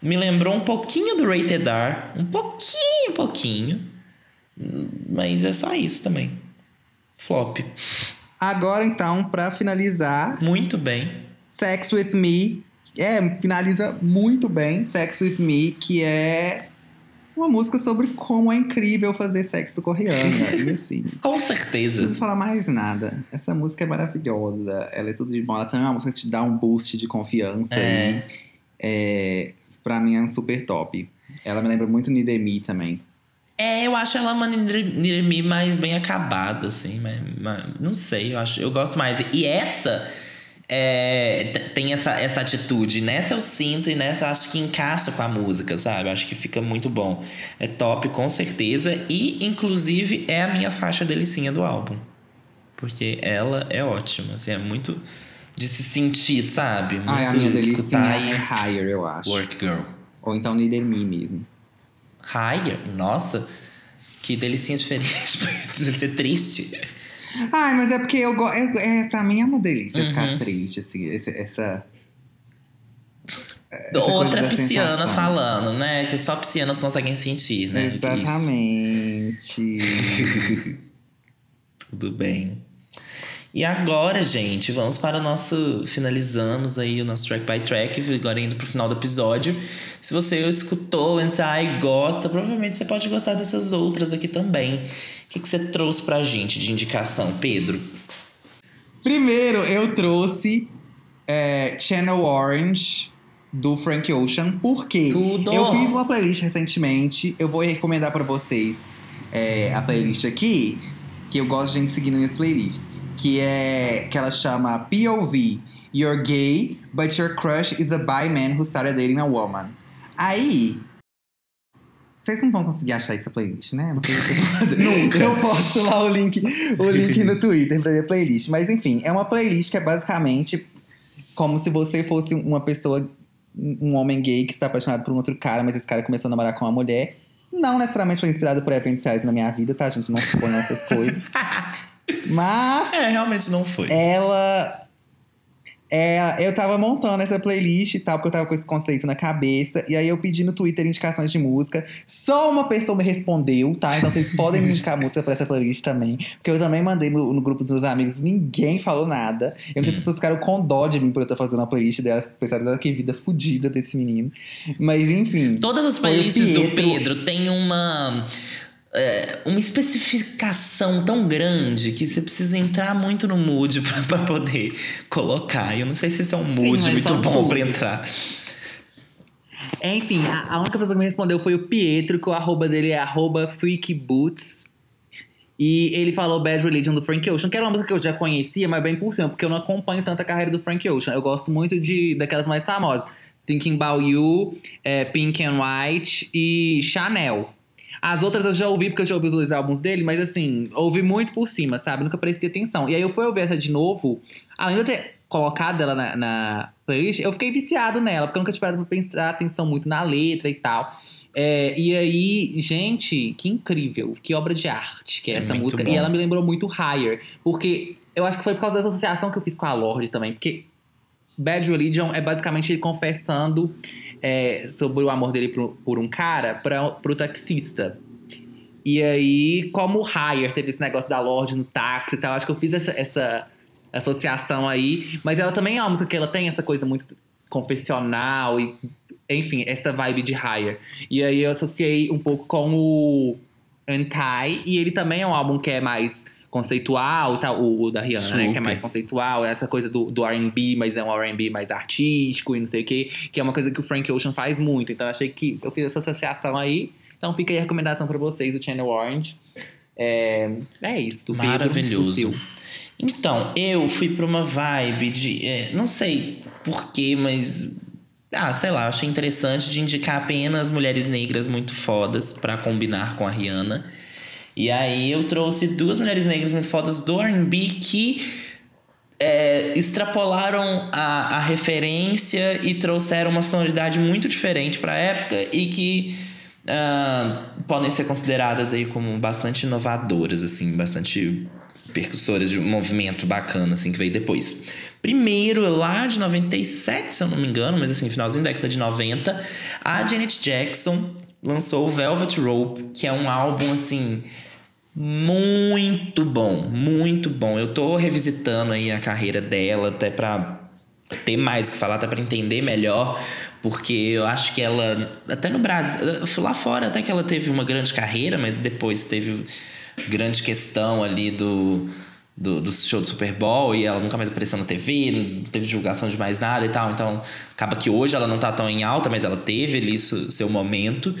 Speaker 3: Me lembrou um pouquinho do Rated R. Um pouquinho, pouquinho. Mas é só isso também. Flop.
Speaker 2: Agora, então, pra finalizar,
Speaker 3: Muito bem.
Speaker 2: Sex With Me. É, finaliza muito bem. Sex With Me, que é uma música sobre como é incrível fazer sexo Rihanna. [LAUGHS] e assim,
Speaker 3: Com
Speaker 2: Não
Speaker 3: certeza.
Speaker 2: preciso falar mais nada. Essa música é maravilhosa. Ela é tudo de bom. Ela também é uma música que te dá um boost de confiança.
Speaker 3: É.
Speaker 2: E, é, pra mim é um super top. Ela me lembra muito Nidemi também.
Speaker 3: É, eu acho ela uma Nirmi mais bem acabada, assim. Mas, mas não sei, eu acho. Eu gosto mais. E essa é, tem essa, essa atitude. Nessa eu sinto e nessa eu acho que encaixa com a música, sabe? Eu acho que fica muito bom. É top, com certeza. E, inclusive, é a minha faixa delicinha do álbum. Porque ela é ótima, assim, é muito de se sentir, sabe? Muito
Speaker 2: Ai, a minha delícia
Speaker 3: escutar
Speaker 2: é
Speaker 3: e
Speaker 2: Higher, eu acho.
Speaker 3: Work Girl.
Speaker 2: Ou então Me mesmo.
Speaker 3: Higher? Nossa, que delicinha diferente. [LAUGHS] Pode ser triste.
Speaker 2: Ai, mas é porque eu gosto. É, é, pra mim é uma delícia
Speaker 3: Uhum.
Speaker 2: ficar triste, assim, essa. essa
Speaker 3: Outra pisciana falando, né? Que só piscianas conseguem sentir, né?
Speaker 2: Exatamente. [LAUGHS]
Speaker 3: Tudo bem. E agora, gente, vamos para o nosso. Finalizamos aí o nosso track by track, agora indo pro final do episódio. Se você escutou, entrar e gosta, provavelmente você pode gostar dessas outras aqui também. O que, que você trouxe pra gente de indicação, Pedro?
Speaker 2: Primeiro, eu trouxe é, Channel Orange do Frank Ocean, porque
Speaker 3: Tudo!
Speaker 2: eu fiz uma playlist recentemente. Eu vou recomendar pra vocês é, a playlist aqui, que eu gosto de gente seguindo minhas playlists. Que é que ela chama POV. You're gay, but your crush is a bi man who started dating a woman. Aí. Vocês não vão conseguir achar essa playlist, né? Não sei o que [LAUGHS] eu vou fazer.
Speaker 3: Nunca.
Speaker 2: Eu posto lá o link, o link no Twitter pra minha playlist. Mas enfim, é uma playlist que é basicamente como se você fosse uma pessoa, um homem gay que está apaixonado por um outro cara, mas esse cara começou a namorar com uma mulher. Não necessariamente foi inspirado por eventos reais na minha vida, tá? A gente não supõe essas coisas. [LAUGHS] Mas
Speaker 3: É, realmente não foi.
Speaker 2: ela. É, eu tava montando essa playlist e tal, porque eu tava com esse conceito na cabeça. E aí eu pedi no Twitter indicações de música. Só uma pessoa me respondeu, tá? Então vocês [LAUGHS] podem me indicar música pra essa playlist também. Porque eu também mandei no, no grupo dos meus amigos, ninguém falou nada. Eu não sei se as pessoas ficaram com dó de mim por eu estar fazendo uma playlist delas, pensaram "Ah, que vida fodida desse menino. Mas enfim.
Speaker 3: Todas as playlists do. Pedro têm uma. É, uma especificação tão grande que você precisa entrar muito no mood [LAUGHS] pra poder colocar. Eu não sei se esse é um mood muito
Speaker 2: são
Speaker 3: bom pra entrar.
Speaker 2: Enfim, a, a única pessoa que me respondeu foi o Pietro, que o arroba dele é arroba freakboots. E ele falou Bad Religion do Frank Ocean, que era uma música que eu já conhecia, mas bem por cima, porque eu não acompanho tanto a carreira do Frank Ocean. Eu gosto muito de daquelas mais famosas. Thinking About You, é, Pink and White e Chanel. As outras eu já ouvi, porque eu já ouvi os dois álbuns dele, mas assim, ouvi muito por cima, sabe? Nunca prestei atenção. E aí eu fui ouvir essa de novo, além de eu ter colocado ela na, na playlist, eu fiquei viciado nela, porque eu nunca tinha parado pra prestar atenção muito na letra e tal. É, e aí, gente, que incrível, que obra de arte que é,
Speaker 3: É
Speaker 2: essa música.
Speaker 3: bom.
Speaker 2: E ela me lembrou muito Higher, porque eu acho que foi por causa dessa associação que eu fiz com a Lorde também, porque Bad Religion é basicamente ele confessando é, sobre o amor dele por, por um cara pra, pro taxista. E aí, como o Higher teve esse negócio da Lorde no táxi e tal, acho que eu fiz essa, essa associação aí. Mas ela também é uma música que ela tem essa coisa muito confessional e, enfim, essa vibe de Higher. E aí eu associei um pouco com o Anti, e ele também é um álbum que é mais conceitual tal, o, o da Rihanna, né? Que é
Speaker 3: Super.
Speaker 2: mais conceitual, essa coisa do, do R&B, mas é um R&B mais artístico e não sei o quê, que é uma coisa que o Frank Ocean faz muito. Então achei que eu fiz essa associação aí. Então fica aí a recomendação pra vocês do Channel Orange. É, é isso,
Speaker 3: Maravilhoso.
Speaker 2: o.
Speaker 3: Então, eu fui pra uma vibe de. é, não sei porquê, mas. Ah, sei lá, achei interessante de indicar apenas mulheres negras muito fodas pra combinar com a Rihanna. E aí eu trouxe duas mulheres negras muito fodas do RB que é, extrapolaram a, a referência e trouxeram uma sonoridade muito diferente pra época e que ah, podem ser consideradas aí como bastante inovadoras, assim, bastante percussoras de um movimento bacana, assim, que veio depois. Primeiro, lá de 97, se eu não me engano, mas assim, finalzinho da década de 90, a Janet Jackson lançou o Velvet Rope, que é um álbum, assim, muito bom, muito bom. Eu tô revisitando aí a carreira dela, até pra ter mais o que falar, até pra entender melhor, porque eu acho que ela, até no Brasil, lá fora até que ela teve uma grande carreira, mas depois teve grande questão ali do, do, do show do Super Bowl e ela nunca mais apareceu na TV, não teve divulgação de mais nada e tal. Então acaba que hoje ela não tá tão em alta, mas ela teve ali seu momento.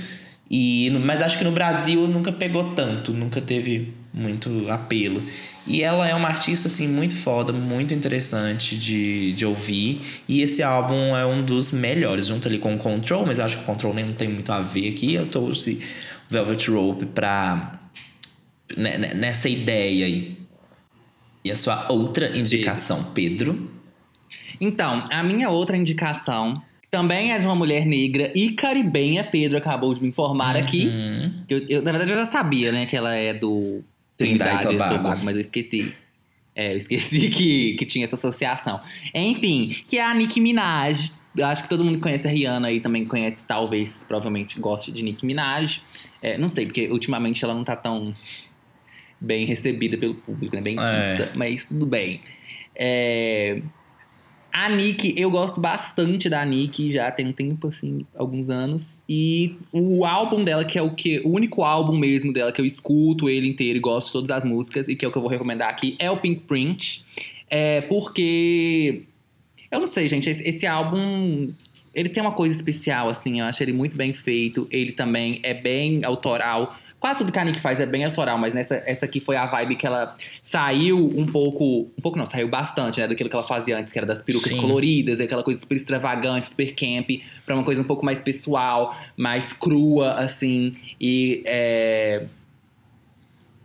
Speaker 3: E, mas acho que no Brasil nunca pegou tanto, nunca teve muito apelo. E ela é uma artista assim muito foda, muito interessante de, de ouvir. E esse álbum é um dos melhores, junto ali com o Control, mas acho que o Control nem tem muito a ver aqui. Eu trouxe Velvet Rope pra ne- ne- nessa ideia aí. E a sua outra indicação, Pedro?
Speaker 2: Então, a minha outra indicação também é de uma mulher negra e caribenha. Pedro acabou de me informar aqui.
Speaker 3: Uhum.
Speaker 2: Eu, eu, na verdade, eu já sabia, né, que ela é do
Speaker 3: Trindade
Speaker 2: Trindade
Speaker 3: Tobago.
Speaker 2: Tobago, mas eu esqueci. É, eu esqueci [LAUGHS] que, que tinha essa associação. Enfim, que é a Nicki Minaj. Eu acho que todo mundo conhece a Rihanna aí, também conhece, talvez, provavelmente goste de Nicki Minaj. É, não sei, porque ultimamente ela não tá tão bem recebida pelo público, né? Bem
Speaker 3: É.
Speaker 2: quista, mas tudo bem. É, A Nick, eu gosto bastante da Nick, já tem um tempo, assim, alguns anos. E o álbum dela, que é o que o único álbum mesmo dela que eu escuto ele inteiro e gosto de todas as músicas, e que é o que eu vou recomendar aqui, é o Pink Print. É porque. Eu não sei, gente, esse, esse álbum. Ele tem uma coisa especial, assim, eu acho ele muito bem feito. Ele também é bem autoral. Quase tudo que a Nick faz é bem autoral, mas nessa essa aqui foi a vibe que ela saiu um pouco. Um pouco não, saiu bastante, né? Daquilo que ela fazia antes, que era das perucas
Speaker 3: Sim.
Speaker 2: coloridas, aquela coisa super extravagante, super camp, pra uma coisa um pouco mais pessoal, mais crua, assim. E é.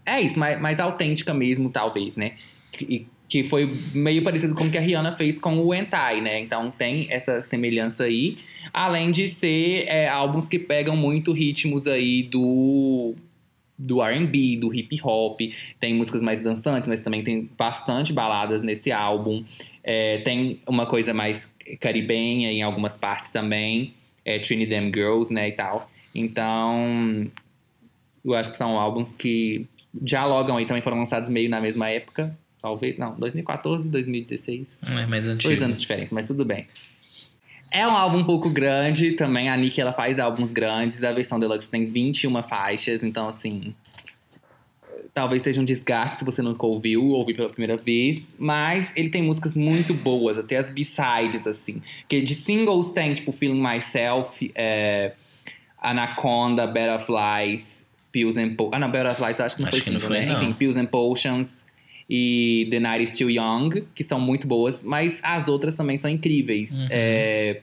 Speaker 2: É isso, mais, mais autêntica mesmo, talvez, né? E, que foi meio parecido com o que a Rihanna fez com o Entai, né? Então tem essa semelhança aí. Além de ser é, álbuns que pegam muito ritmos aí do do R&B, do hip hop, tem músicas mais dançantes, mas também tem bastante baladas nesse álbum. É, tem uma coisa mais caribenha em algumas partes também, é Trinidad Girls, né, e tal. Então, eu acho que são álbuns que dialogam aí, também foram lançados meio na mesma época, talvez, não, 2014, 2016.
Speaker 3: É mais antigo.
Speaker 2: Dois anos de diferença, mas tudo bem. É um álbum um pouco grande também. A Nick ela faz álbuns grandes. A versão deluxe tem 21 faixas. Então, assim. Talvez seja um desgaste se você nunca ouviu, ouvir pela primeira vez. Mas ele tem músicas muito boas, até as B-sides, assim. Que de singles tem, tipo, Feeling Myself, é, Anaconda, Better of Lies, Pills and Potions. Ah, não, Better of Lies eu acho que não
Speaker 3: Acho
Speaker 2: foi single,
Speaker 3: foi,
Speaker 2: né?
Speaker 3: não.
Speaker 2: Enfim, Pills and Potions e The Night is Still Young, que são muito boas, mas as outras também são incríveis.
Speaker 3: Uhum.
Speaker 2: É,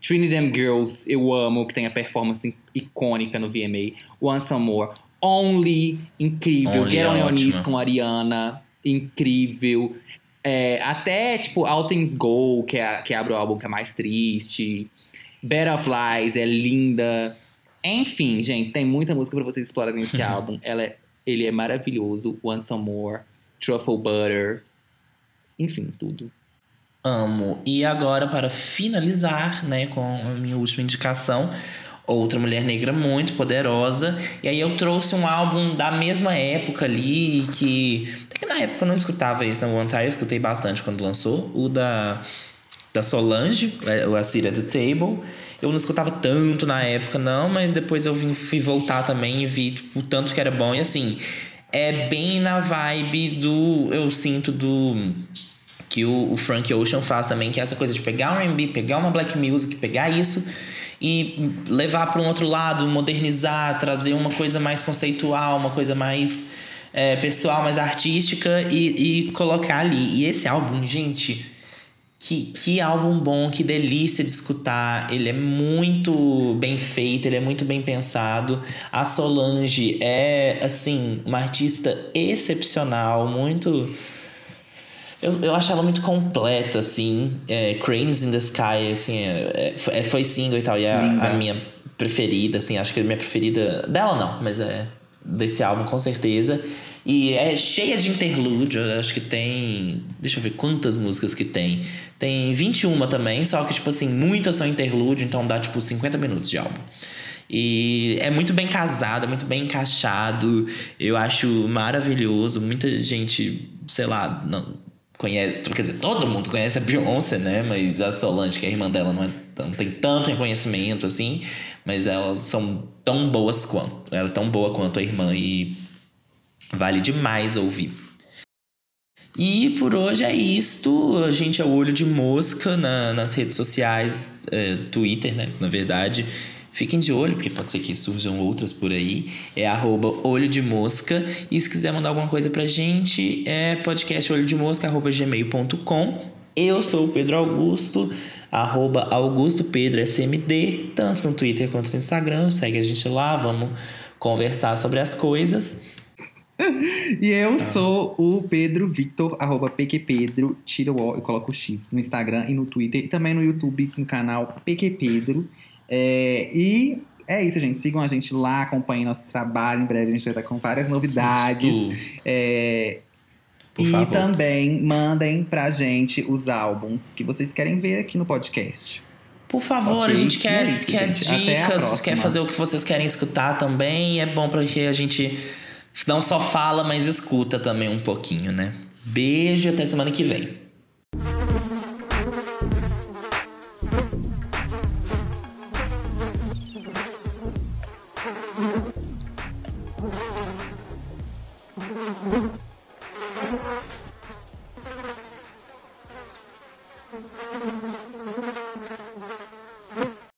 Speaker 2: Trinidad Girls, eu amo, que tem a performance icônica no VMA. Once Some More, Only, incrível.
Speaker 3: Only
Speaker 2: Get
Speaker 3: é
Speaker 2: On Your. Knees com a Ariana, incrível. É, até, tipo, All Things Go, que, é, que abre o álbum que é mais triste. Better of Lies é linda. Enfim, gente, tem muita música pra vocês explorarem nesse [LAUGHS] álbum. Ela é- ele é maravilhoso. Once More, Truffle Butter. Enfim, tudo.
Speaker 3: Amo. E agora, para finalizar, né, com a minha última indicação, outra mulher negra muito poderosa. E aí eu trouxe um álbum da mesma época ali, que. Até que na época eu não escutava isso na One Time, eu escutei bastante quando lançou. O da. Da Solange, é, o A at the Table. Eu não escutava tanto na época, não, mas depois eu vim, fui voltar também e vi tipo, o tanto que era bom. E assim, é bem na vibe do. Eu sinto do que o, o Frank Ocean faz também, que é essa coisa de pegar um R&B, pegar uma black music, pegar isso e levar para um outro lado, modernizar, trazer uma coisa mais conceitual, uma coisa mais é, pessoal, mais artística e, e colocar ali. E esse álbum, gente, que, que álbum bom, que delícia de escutar. Ele é muito bem feito, ele é muito bem pensado. A Solange é, assim, uma artista excepcional, muito. Eu, eu acho ela muito completa, assim. É, Cranes in the Sky, assim, é, é- foi single e tal, e é a, a minha preferida, assim. Acho que é a minha preferida. Dela não, mas é desse álbum, com certeza. E é cheia de interlúdio, acho que tem. Deixa eu ver quantas músicas que tem. Tem 21 também, só que, tipo assim, muitas são interlúdio, então dá, tipo, 50 minutos de álbum. E é muito bem casado, é muito bem encaixado. Eu acho maravilhoso. Muita gente, sei lá, não conhece. Quer dizer, todo mundo conhece a Beyoncé, né? Mas a Solange, que é a irmã dela, não, é, não tem tanto reconhecimento assim. Mas elas são tão boas quanto. Ela é tão boa quanto a irmã e vale demais ouvir. E por hoje é isto. A gente é o olho de mosca na- nas redes sociais, é, Twitter, né? Na verdade. Fiquem de olho, porque pode ser que surjam outras por aí. É arroba olho de mosca. E se quiser mandar alguma coisa pra gente, é podcast olho de mosca, arroba gmail.com. Eu sou o Pedro Augusto, arroba Augusto Pedro SMD, tanto no Twitter quanto no Instagram. Segue a gente lá, vamos conversar sobre as coisas. [LAUGHS]
Speaker 2: E eu sou o Pedro Victor, arroba PQPedro, tira o O e coloca o X no Instagram e no Twitter. E também no YouTube, no canal PQPedro. É, e é isso, gente. Sigam a gente lá, acompanhem nosso trabalho. Em breve a gente vai estar com várias novidades. É,
Speaker 3: Por
Speaker 2: e
Speaker 3: favor.
Speaker 2: também mandem pra gente os álbuns que vocês querem ver aqui no podcast.
Speaker 3: Por favor,
Speaker 2: Ok,
Speaker 3: a gente quer,
Speaker 2: é isso,
Speaker 3: quer
Speaker 2: gente.
Speaker 3: Dicas, quer fazer o que vocês querem escutar também. É bom porque a gente não só fala, mas escuta também um pouquinho, né? Beijo e até semana que vem.